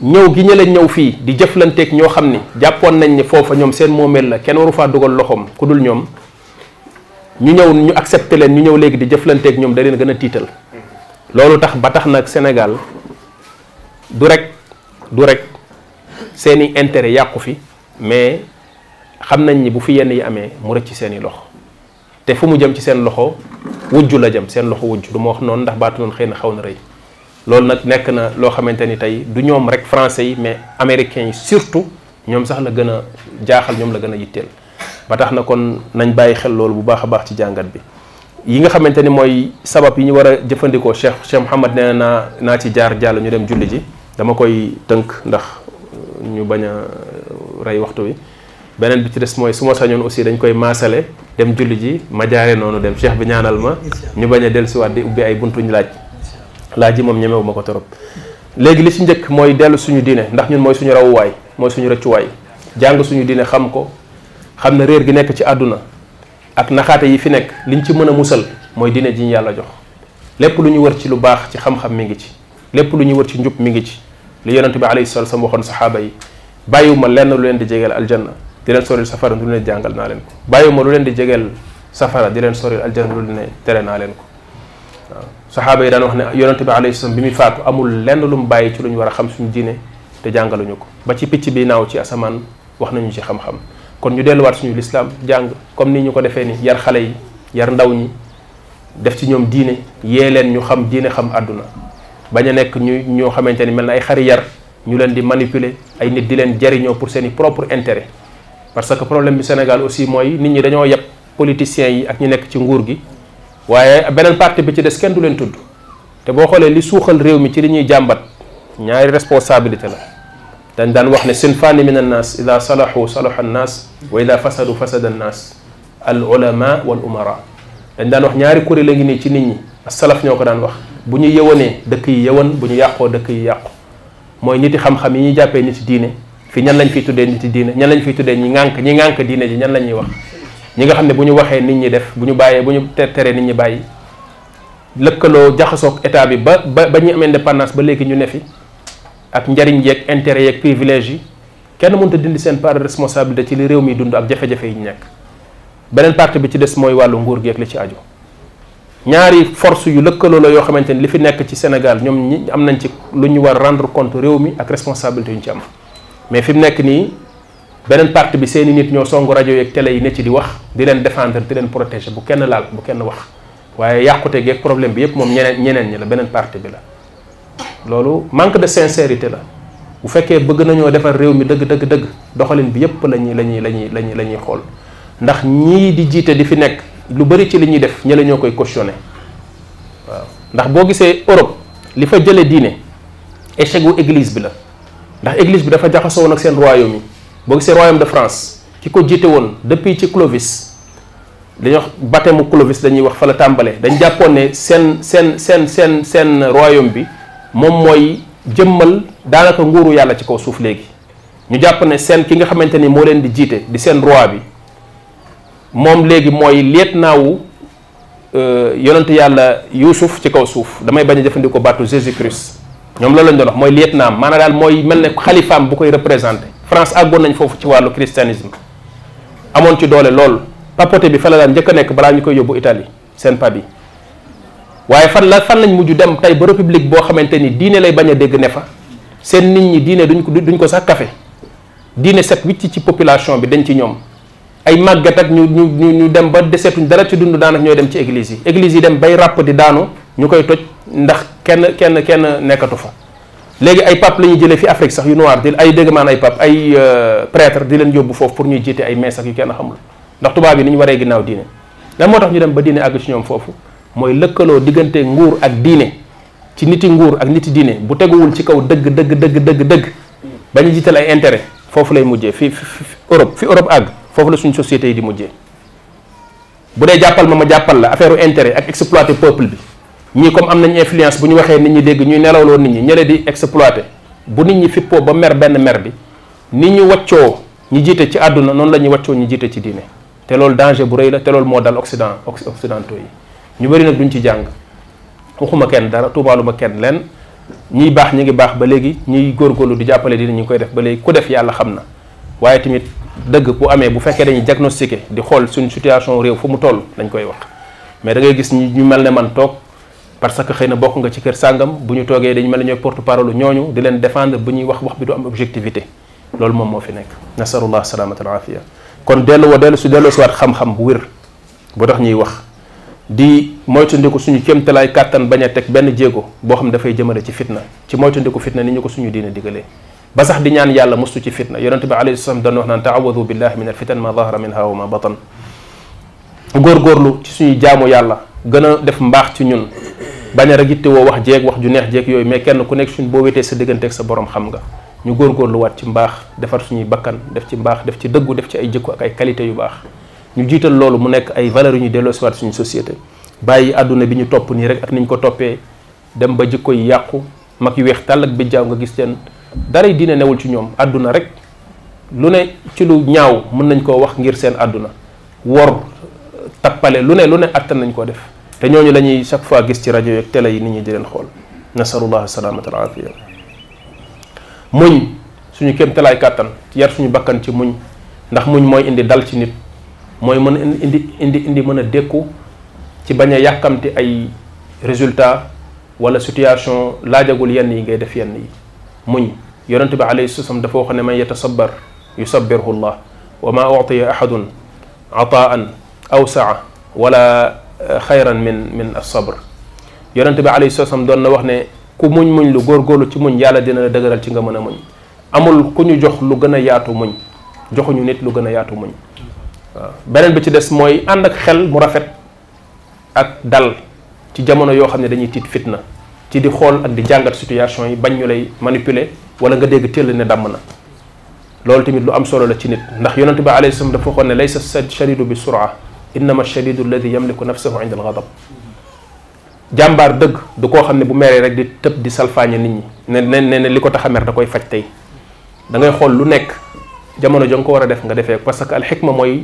[SPEAKER 2] ñëw gi ñële ñëw fii di jëflanteeg ñoo xam ni jàppoon nañ ni foofa ñoom seen moomeel la kenn waru faa dugal loxoom ku dul ñoom ñu ñëw ñu accepté leen ñu ñëw léegi di jëflanteeg ñoom da leen gën a tiital loolu tax ba tax nag Sénégal du rek du rek seeni intérêt yàqu fi mais xam nañ ni bu fi yenn yi amee mu rëcc seeni loxo te fu mu jëm ci seen loxo wujju la jëm seen loxo wujju du ma wax noonu ndax baatu noonu xëy na xaw na rëy loolu nag nekk na loo xamante ni tey du ñoom rek français yi mais américains yi surtout ñoom sax la gën a jaaxal ñoom la gën a yitteel ba tax na kon nañ bàyyi xel loolu bu baax a baax ci jàngat bi yi nga xamante ni mooy sabab yi ñu war a jëfandikoo Cheikh Cheikh Mouhamad nee naa naa ci jaar jàll ñu dem julli ji dama koy tënk ndax ñu bañ a rey waxtu wi beneen bi ci des mooy su ma sañoon aussi dañ koy maasale dem julli ji ma jaare noonu dem cheikh bi ñaanal ma ñu bañ a dellusiwaat di ubbi ay buntuñ laaj laaj yi moom ñemewu ma ko torop léegi li ci njëkk mooy dellu suñu diine ndax ñun mooy suñu rawuwaay mooy suñu rëccuwaay jàng suñu diine xam ko xam ne réer gi nekk ci àdduna ak naxaate yi fi nekk liñ ci mën a musal mooy diine ji ñu yàlla jox lépp lu ñu wër ci lu baax ci xam-xam mi ngi ci lépp lu ñuy wër ci njub mi ngi ci li yonent bi alayhi salatu wasallam waxoon saxaaba yi bàyyiwuma lenn lu leen di jegeel aljanna di leen soril safara lu leen jàngal naa leen ko bàyyiwuma lu leen di jegeel safara di leen soril aljanna lu ne tere naa leen ko waaw saxaaba yi daan wax ne yonent bi alayhi salatu bi muy faatu amul lenn lu mu bàyyi ci lu ñu war a xam suñu diine te jàngaluñu ko ba ci picc bi naaw ci asamaan wax nañu ci xam-xam kon ñu delluwaat suñu lislaam jàng comme ni ñu ko defee ni yar xale yi yar ndaw ñi def ci ñoom diine yee leen ñu xam diine xam àdduna bañ a nekk ñu ñoo xamante ni mel na ay xari yar ñu leen di manipuler ay nit di leen jariñoo pour seen i propre intérêt parce que problème bi Sénégal aussi mooy nit ñi dañoo yeb politiciens yi ak ñu nekk ci nguur gi waaye beneen parti bi ci des kenn du leen tudd te boo xoolee li suuxal réew mi ci li ñuy jàmbat ñaari responsabilité la dañ daan wax ne sinfaani min annaas ida salahu salaha annaas wa ida fasadu fasada annaas al ulama wal umara dañ daan wax ñaari kuréel a ngi nii ci nit ñi salaf ñoo ko daan wax bu ñu yëwanee dëkk yi yëwan bu ñu yàqoo dëkk yi yàqu mooy ñiti xam-xam yi ñuy jàppee nit diine fi ñan lañ fiy tuddee nit diine ñan lañ fiy tuddee ñi ngànk ñi ngànk diine ji ñan la ñuy wax ñi nga xam ne bu ñu waxee nit ñi def bu ñu bàyyee bu ñu teree nit ñi bàyyi lëkkaloo jaxasoog état bi ba ba ba ñuy am indépendance ba léegi ñu ne fi ak njariñ yeeg intérêt yeeg privilège yi kenn mënut a dindi seen part de responsabilité ci li réew mi dund ak jafe-jafe yi ñu nekk beneen partie bi ci des mooy wàllu nguur gi ak li ci aju ñaari force yu lëkkaloo la yoo xamante ni li fi nekk ci Sénégal ñoom ñi am nañ ci lu ñu war rendre compte réew mi ak responsabilité yu ñu ci am mais fi mu nekk nii beneen partie bi seeni nit ñoo songu rajo yeeg télé yi ne ci di wax di leen défendre di leen protéger bu kenn laal bu kenn wax waaye yàqute geeg problème bi yépp moom ñeneen ñeneen ñi la beneen partie bi la loolu manque de sincérité la bu fekkee bëgg nañoo defar réew mi dëgg dëgg dëgg doxalin bi yépp lañuy lañuy lañuy lañuy la ñuy xool ndax ñii di jiite di fi nekk lu bari ci li ñuy def ña la ñoo koy cautionné waaw ndax boo gisee Europe li fa jële diine échec wu église bi la ndax église bi dafa jaxasoo woon ak seen royaume yi boo gisee royaume de France ki ko jiite woon depuis ci Clovis dañuy wax baptême mu Clovis dañuy wax fa la tàmbalee dañ jàppoon ne seen seen seen seen seen royaume bi moom mooy jëmmal daanaka nguuru yàlla ci kaw suuf léegi ñu jàpp ne seen ki nga xamante ni moo leen di jiite di seen roi bi moom léegi mooy leet naawu euh, yonent yàlla Yuusuf ci kaw suuf damay bañ a jëfandikoo baatu Jésus Christ ñoom loolu lañ doon wax mooy leet naam maanaam daal mooy mel ne xalifaam bu koy représenté France àggoon nañ foofu ci wàllu christianisme amoon ci doole lool papote bi fa la daan njëkk a nekk balaa ñu koy yóbbu Italie seen pab yi waaye fan la fan lañ mujj dem tey ba république boo xamante ni diine lay bañ a dégg ne fa seen nit ñi diine duñ ko duñ ko sax kafe diine set wicc ci population bi dañ ci ñoom ay màggat ak ñu ñu ñu dem ba deseetuñ dara ci dund daanak ñooy dem ci église yi église yi dem bay ràpp di daanu ñu koy toj ndax kenn kenn kenn nekkatu fa léegi ay pape la ñuy jëlee fi Afrique sax yu noir di ay dégg maan ay pape ay euh, prêtre di leen yóbbu foofu pour ñuy jiite ay mees ak yu kenn xamul ndax tubaab yi ni ñu waree ginnaaw diine lan moo tax ñu dem ba diine àgg ci ñoom foofu mooy lëkkaloo diggante nguur ak diine ci niti nguur ak niti diine bu teguwul ci kaw dëgg dëgg dëgg dëgg dëgg ba ñu jiital ay intérêt foofu lay mujjee fi Europe fi Europe àgg foofu la suñu société yi di mujjee bu dee jàppal ma ma jàppal la affaire intérêt ak exploiter peuple bi ñii comme am nañ influence bu ñu waxee nit ñi dégg ñuy nelawloo nit ñi ñële di exploiter bu nit ñi fippoo ba mer benn mer bi nit ñu waccoo ñi jiite ci àdduna noonu la ñuy waccoo ñi jiite ci diine te loolu danger bu rëy la te loolu moo dal occident occidentaux yi ñu bëri nag duñ ci jàng waxuma kenn dara tuumaaluma kenn leen ñiy baax ñi ngi baax ba léegi ñiy góorgóorlu di jàppale dina ñu ngi koy def ba léegi ku def yàlla xam na waaye tamit dëgg bu amee bu fekkee dañuy diagnostiqué di xool suñu situation réew fu mu toll dañ koy wax mais da ngay gis ñu mel ne man toog parce que xëy na bokk nga ci kër sàngam bu ñu toogee dañu mel ne ñooy porte parole ñooñu di leen défendre bu ñuy wax wax bi du am objectivité loolu moom moo fi nekk nasarullah salaamata al afiya kon dellu wa dellu si dellu si waat xam-xam bu wér boo tax ñuy wax di moytandiku suñu kéemtalaay kàttan bañ a teg benn jéego boo xam dafay jëmale ci fitna ci moytandiku fitna ni ñu ko suñu diine digalee ba sax di ñaan yàlla mustu ci fitna yonente bi alayhi salaam doon wax naan taawadu billahi min al fitan ma zahara minha wa ma batan góorgóorlu ci suñu jaamu yàlla gën a def mbaax ci ñun bañ a rek woo wax jeeg wax ju neex jeeg yooyu mais kenn ku nekk suñ boo wetee sa digganteeg sa borom xam nga ñu góorgóorluwaat ci mbaax defar suñuy bakkan def ci mbaax def ci dëggu def ci ay jikko ak ay qualité yu baax ñu jiital loolu mu nekk ay valeurs yu ñu delloosiwaat suñu société bàyyi àdduna bi ñu topp nii rek ak ni ñu ko toppee dem ba jikko yi yàqu mag yu weex tàll ak bijjaaw nga gis leen daray diine newul ci ñoom àdduna rek lu ne ci lu ñaaw mën nañ koo wax ngir seen àdduna wor tappale lu ne lu ne attan nañ koo def te ñooñu la ñuy chaque fois gis ci rajo yeeg télé yi nit ñi di leen xool nasalullah salaamata al afiya muñ suñu kéem talaay kàttan yar suñu bakkan ci muñ ndax muñ mooy indi dal ci nit mooy mën indi indi indi mën a dékku ci bañ a yàkkamti ay résultat wala situation laajagul yenn yi ngay def yenn yi muñ yonente bi alayhi salaam dafa wax ne man yatasabar yusabbirhu llah wa ma utiya ahadun ataan awsaa wala eh, xayran min min asabr yonente bi alayhi salaam doon na wax ne ku muñ muñ lu góor góorlu ci muñ yàlla dina la dëgëral ci nga mën a muñ amul ku ñu jox lu gën a yaatu muñ joxuñu nit lu gën a yaatu muñ waaw beneen bi ci des mooy ànd ak xel mu rafet ak dal ci jamono yoo xam ne dañuy tiit fitna ci di xool ak di jàngat situation yi bañ ñu lay manipuler wala nga dégg téll ne damm na loolu tamit lu am solo la ci nit ndax yonente bi alayhi salaam dafa waxoon ne laysa shadidu bi sura innama shadidu alladi yamliku nafsahu inda alghadab jàmbaar dëgg du koo xam ne bu meree rek di tëb di salfaañe nit ñi ne ne ne ne li ko tax a mer da koy faj tey da ngay xool lu nekk jamono jo nga ko war a def nga defee parce que alxikma mooy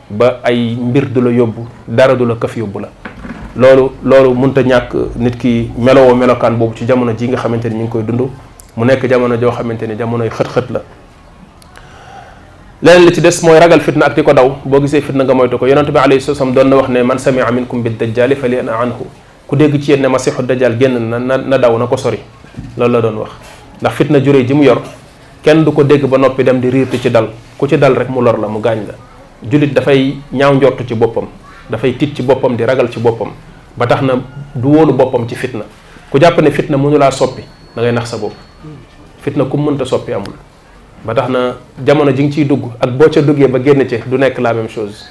[SPEAKER 2] ba ay mbir du la yóbbu dara du la këf yóbbu la loolu loolu munta ñàkk nit ki melowoo melokaan boobu ci jamono ji nga xamante ni ñu ngi koy dund mu nekk jamono joo xamante ni jamonoy xët-xët la leneen li ci des mooy ragal fitna ak di ko daw boo gisee fitna nga moytu ko yonente bi alayhi salaam doon na wax ne man samia minkum bi dajjali fali an anhu ku dégg ci yéen ne masiixu dajjal génn na na na daw na ko sori loolu la doon wax ndax fitna jure ji mu yor kenn du ko dégg ba noppi dem di riirti ci dal ku ci dal rek mu lor la mu gaañ la jullit dafay ñaaw njortu ci boppam dafay tiit ci boppam di ragal ci boppam ba tax na du wóolu boppam ci fitna ku jàpp ne fitna mënulaa soppi da ngay nax sa bopp fitna ku mënta soppi amul ba tax na jamono ji nga ciy dugg ak boo ca duggee ba génn ci du nekk la même chose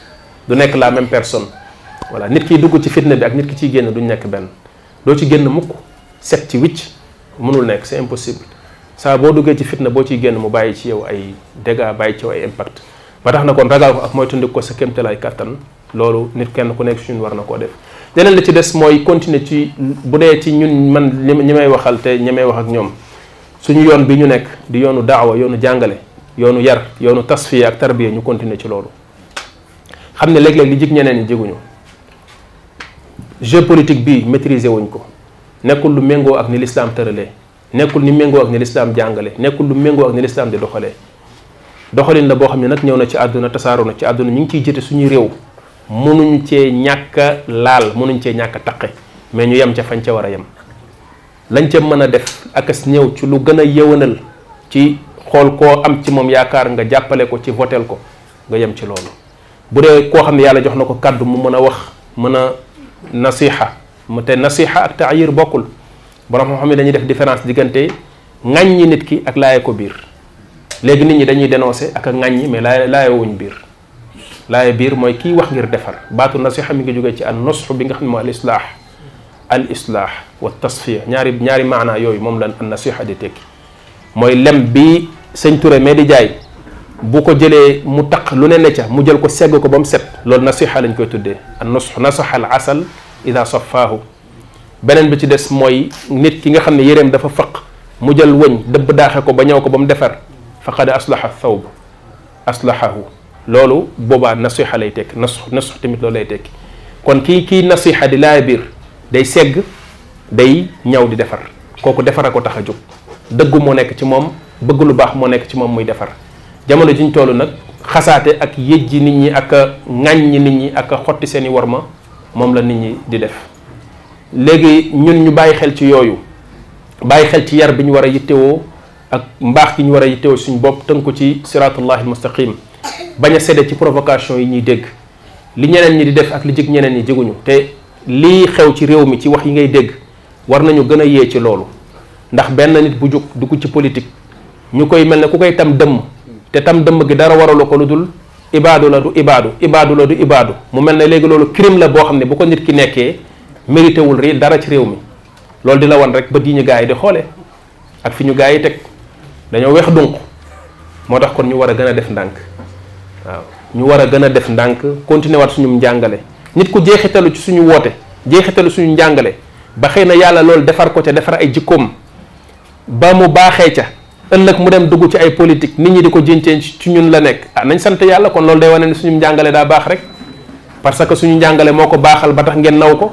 [SPEAKER 2] du nekk la même personne voilà nit kiy dugg ci fitna bi ak nit ki ciy génn duñ nekk benn doo ci génn mukk set ci wicc mënul nekk c'est impossible saa boo duggee ci fitna boo ciy génn mu bàyyi ci yow ay dégâts bàyyi ci yow ay impact ba tax na kon ragal ko ak mooy tundi ko sa kéemtalaay kàttan loolu nit kenn ku nekk si ñun war na koo def leneen la ci des mooy continuer ci bu dee ci ñun man li ñi may waxal te ñi may wax ak ñoom suñu yoon bi ñu nekk di yoonu daawa yoonu jàngale yoonu yar yoonu tasfiya ak tarbiya ñu continuer ci loolu xam ne léeg-léeg li jig ñeneen ñi jiguñu jeu politique bi maîtriser wuñ ko nekkul lu méngoo ak ni l'islam tëralee nekkul ni méngoo ak ni lislaam jàngale nekkul lu méngoo ak ni lislaam di doxalee doxalin la boo xam ne nag ñëw na ci àdduna tasaaroo na ci àdduna ñu ngi ciy jëte suñuy réew mënuñ cee ñàkk laal mënuñ cee ñàkk a taqe mais ñu yem ca fañ ca war a yem lañ ca mën a def ak as néew ci lu gën a yëwanal ci xool koo am ci moom yaakaar nga jàppale ko ci votel ko nga yem ci loolu bu dee koo xam ne yàlla jox na ko kàddu mu mën a wax mën a nasiha mu te nasiha ak taayir bokkul borom xam-xam yi dañuy def différence diggante ŋàññi nit ki ak laaye ko biir léegi nit ñi dañuy dénoncé ak a ŋàññi mais laaye laaye wuñ biir laaye biir mooy kiy wax ngir defar baatu nasiha mi ngi jógee ci an nusxu bi nga xam ne mooy al islaax al islaax wa tasfiya ñaari ñaari maanaa yooyu moom lan an nasiha di tekki mooy lem bi sëñ Touré mais di jaay bu ko jëlee mu taq lu ne ne ca mu jël ko segg ko ba mu set loolu nasiha lañ koy tuddee an nusxu nasaha al asal ida safaahu beneen bi ci des mooy nit ki nga xam ne yéreem dafa faq mu jël wëñ dëbb daaxe ko ba ñëw ko ba mu defar faqad aslaha thawb aslahahu loolu boobaa nasiha lay tekki nas nas tamit loolu lay tekki kon kii kii nasiha di laay biir day segg day ñaw di defar kooku defar a ko tax a jóg dëggu moo nekk ci moom bëgg lu baax moo nekk ci moom muy defar jamono jiñ toll nag xasaate ak yëjji nit ñi ak a ŋàññi nit ñi ak a xotti seeni worma moom la nit ñi di def léegi ñun ñu bàyyi xel ci yooyu bàyyi xel ci yar bi ñu war a yittewoo ak mbaax gi ñu war a yittewoo suñu bopp tënk ko ci siratullahi mustaqim bañ a sedde ci provocation yi ñuy dégg li ñeneen ñi di def ak li jig ñeneen ñi jiguñu te lii xew ci réew mi ci wax yi ngay dégg war nañu gën a yee ci loolu ndax benn nit bu jóg dugg ci politique ñu koy mel ne ku koy tam dëmm te tam dëmm gi dara waralu ko lu dul ibaadu la du ibaadu ibaadu la du ibaadu mu mel ne léegi loolu crime la boo xam ne bu ko nit ki nekkee mérité wul ri dara ci réew mi loolu di la wan rek ba di ñu gars yi di xoolee ak fi ñu gaa yi teg dañoo weex dunq moo tax kon ñu war a gën a def ndànk waaw ñu war a gën a def ndànk continuer waat suñu njàngale nit ku jeexitalu ci suñu woote jeexitalu suñu njàngale ba xëy na yàlla loolu defar ko ca defar ay jikkoom ba mu baaxee ca ëllëg mu dem dugg ci ay politique nit ñi di ko jëncee ci ñun la nekk ah nañ sant yàlla kon loolu day wane ne suñu njàngale daa baax rek parce que suñu njàngale moo ko baaxal ba tax ngeen naw ko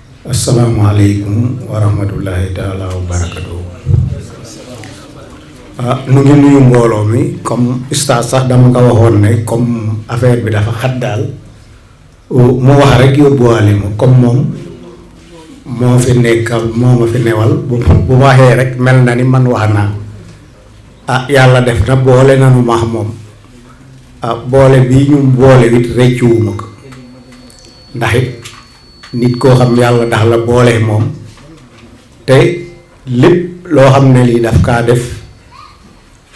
[SPEAKER 2] asalaamaaleykum wa rahmatullahi taala wa
[SPEAKER 3] barakatu ah nu ngi nuyu mbooloo mi comme ustaas sax dama ko waxoon ne comme affaire bi dafa xat daal mu wax rek yóbbuwaale ma comme moom moo fi nekkal moo ma fi newal bu bu waxee rek mel na ni man wax naa ah yàlla def na boole nanu maax moom ah boole bi ñu boole it rëccuwuma ko ndax it nit koo xam yàlla ndax la boole moom te lépp loo xam ne lii daf kaa def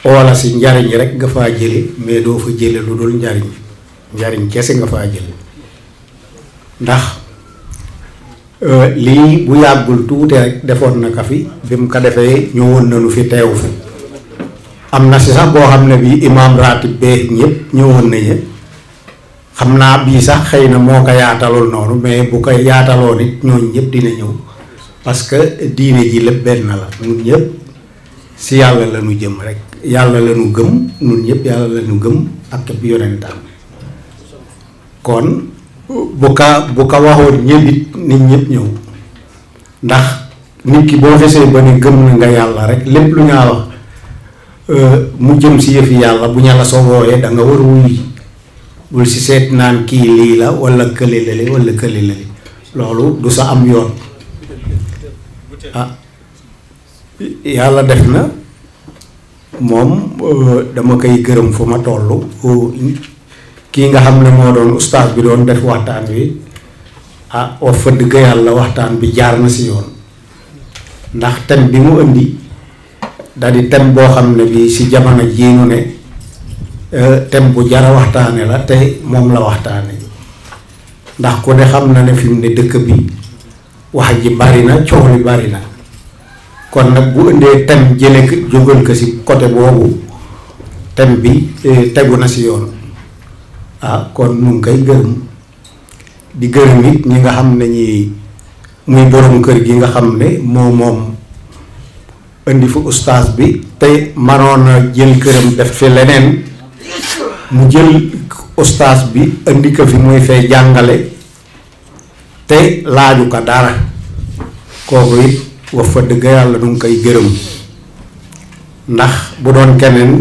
[SPEAKER 3] oola si njariñ rek nga faa jële mais doo fa jële lu dul njariñ njariñ kese nga faa jële ndax euh, lii bu yàggul tuuti rek defoon na ka fi bi mu ko defee ñëwoon nañu fi teew fi am na si sax boo xam ne bii imaam ratib bee ñëpp ñëwoon nañu xam naa bii sax xëy na moo ko yaataloon noonu mais bu ko yaataloo nit ñooñu ñëpp dina ñëw parce que diine ji lépp benn la ñun ñëpp si yàlla la ñu jëm rek yàlla la ñu gëm ñun ñëpp yàlla la ñu gëm ak képp yonentam kon bu ka bu ka waxoon ñëpp nit ñëpp ñëw ndax nit ki boo xesee ba ne gëm na nga yàlla rek lépp lu ñaa wax euh, mu jëm si yëfi yàlla bu ña la soo wooyee da nga war wuy bul si seet naan kii lii la wala kële lale wala kële lale loolu du sa am yoon ah yàlla def na moom euh, dama koy gërëm fu ma toll kii nga xam ne moo doon ustaas bi doon def waxtaan wi ah wax fa dëgg yàlla waxtaan bi jaar na si yoon ndax thème bi mu indi da di thème boo xam ne bi si jamono jii ñu ne euh, thème bu jara waxtaane la te moom la waxtaane ndax ku ne xam na ne fi mu ne dëkk bi wax ji bari na coow li bari na kon nag bu indee thème jële ko jógal ko si côté boobu thème bi eh, tegu na si yoon ah kon nu ngi koy gërëm di gërëm it ñi nga xam ne ñi muy borom kër gi nga xam ne moo moom indi fi ustaas bi te manoon a jël këram def fi leneen mu jël ustaas bi indi ko fi muy fee jàngale te laaju ko dara kooku it wax fa dëgg yàlla nu ngi koy gërëm ndax bu doon keneen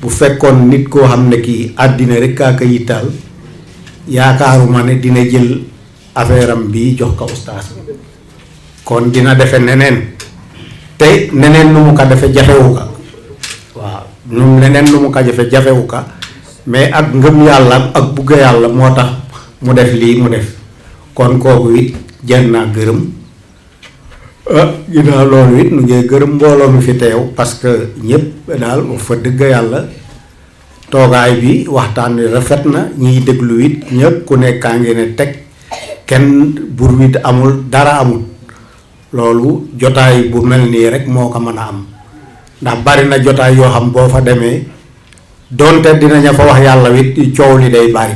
[SPEAKER 3] bu fekkoon nit koo xam ne kii àddina rek kaa ko yittaal yaakaaruma ne dina jël affaire am bii jox ko ustaas kon dina defe neneen te neneen lu mu ko defe jafewu ka waaw ñun neneen lu mu ko defe jafewu ka mais ak ngëm yàlla ak bugg yàlla moo tax mu def lii mu def kon kooku it jar naa gërëm ah ginnaaw loolu it nu ngay gërëm mbooloo mi fi teew parce que ñëpp daal wax fa dëgg yàlla toogaay bi waxtaan wi rafet na ñiy déglu it ñëpp ku nekkaa ngi ne teg kenn bur wit amul dara amul loolu jotaay bu mel nii rek moo ko mën a am ndax bari na jotaay yoo xam boo fa demee doonte dinaña fa wax yàlla wit coow li day bari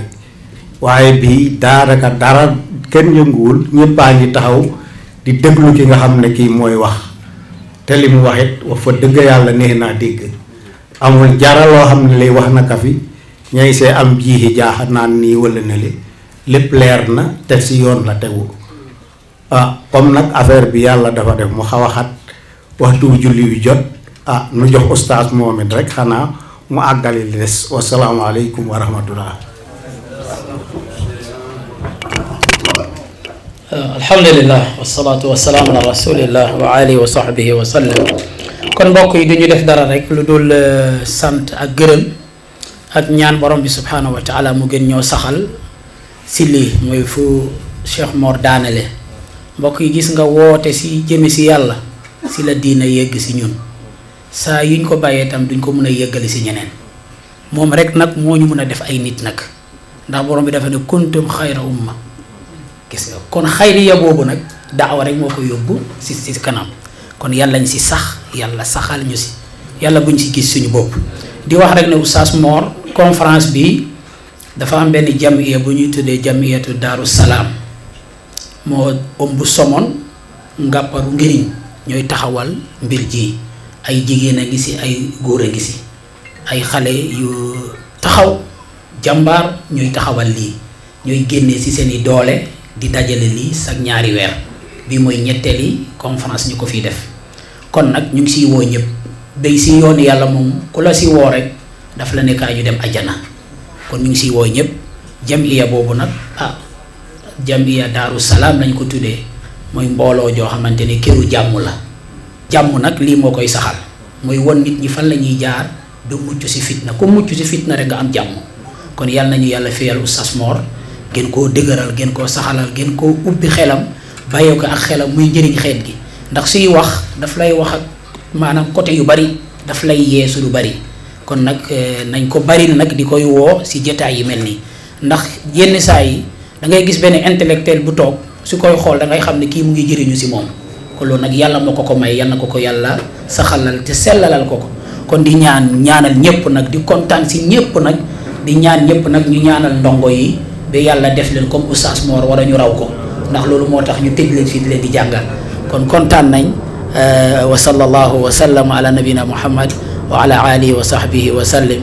[SPEAKER 3] waaye bii daanaka dara kenn yënguwul ñëppaa ngi taxaw di déglu ki nga xam ne kii mooy wax te li mu wax it wax fa dëgg yàlla neex naa dégg amul jara loo xam ne lay wax na ka fi ñay see am jiixi jaaxa naan nii wala ne li lépp leer na te si yoon la tegu ah comme nag affaire bi yàlla dafa def mu xaw a xat waxtu julli wi jot ah nu jox ustaas moom it rek xanaa mu àggali li des wasalaamaaleykum wa rahmatullah
[SPEAKER 1] alhamdulilah wasalaatu wasalaam ala rasulillah wa alihi wa sahbihi wa sallam kon mbokk yi duñu def dara rek lu dul euh, sant ak gërëm ak ñaan borom bi subhaanahu wa taala mu gën ñoo saxal si lii mooy fu Cheikh Mor daanale mbokk yi gis nga woote si jëme si yàlla si la diina yegg si ñun saa yuñ ko bàyyee tam duñ ko mën a yeggali si ñeneen moom rek nag moo ñu mën a def ay nit nag ndax borom bi dafa ne kuntum xayra umma gis nga kon xayriya boobu nag daawa rek moo ko yóbbu si si kanam kon yàlla ñu si sax yàlla saxal ñu si yàlla buñ si gis suñu bopp di wax rek ne oustaz Mor conférence bi dafa am benn jamiya bu ñuy tuddee jamiyatu daaru salaam moo ëmb somon ngàpparu ngëriñ ñooy taxawal mbir ji ay jigéen a ngi si ay góor a ngi si ay xale yu taxaw jàmbaar ñuy taxawal lii ñuy génne ci seen i doole di dajale lii sag ñaari weer bi mooy ñetteeli conférence ñu ko fiy def kon nag ñu ngi siy woo ñëpp béy si yoonu yàlla moom ku la si woo rek daf la ne kaay ñu dem ajana kon ñu ngi siy woo ñëpp jamiya boobu nag ah jamiya daaru salaam lañ ko tuddee mooy mbooloo joo xamante ni këru jàmm la jàmm nag lii moo koy saxal muy won nit ñi fan la ñuy jaar du mucc si fitna ku mucc si fitna rek nga am jàmm kon yàlla nañu yàlla fiyal Oustaz Mor gën koo dëgëral gën koo saxalal gën koo ubbi xelam bàyyee ko ak xelam muy njëriñ xeet gi ndax suy wax daf lay wax ak maanaam côté yu bari daf lay yeesu lu bari kon nag eh, nañ ko bari nag di koy woo si jataay yi mel nii ndax yenn saa yi da ngay gis benn intellectuel bu toog su koy xool da ngay xam ne kii mu ngi jëriñu si moom kon loolu nag yàlla moo ko ko may yal na ko ko yàlla saxalal te sellalal ko ko kon di ñaan ñaanal ñëpp nag di kontaan si ñëpp nag di ñaan ñëpp nag ñu ñaanal ndongo yi ba yàlla def leen comme Oustaz Mor wala ñu raw ko ndax loolu moo tax ñu tëj leen fii di leen di jàngal kon kontaan nañ wa sallallahu wa sallam ala nabina muhammad wa ala alihi wa sahbihi wa sallim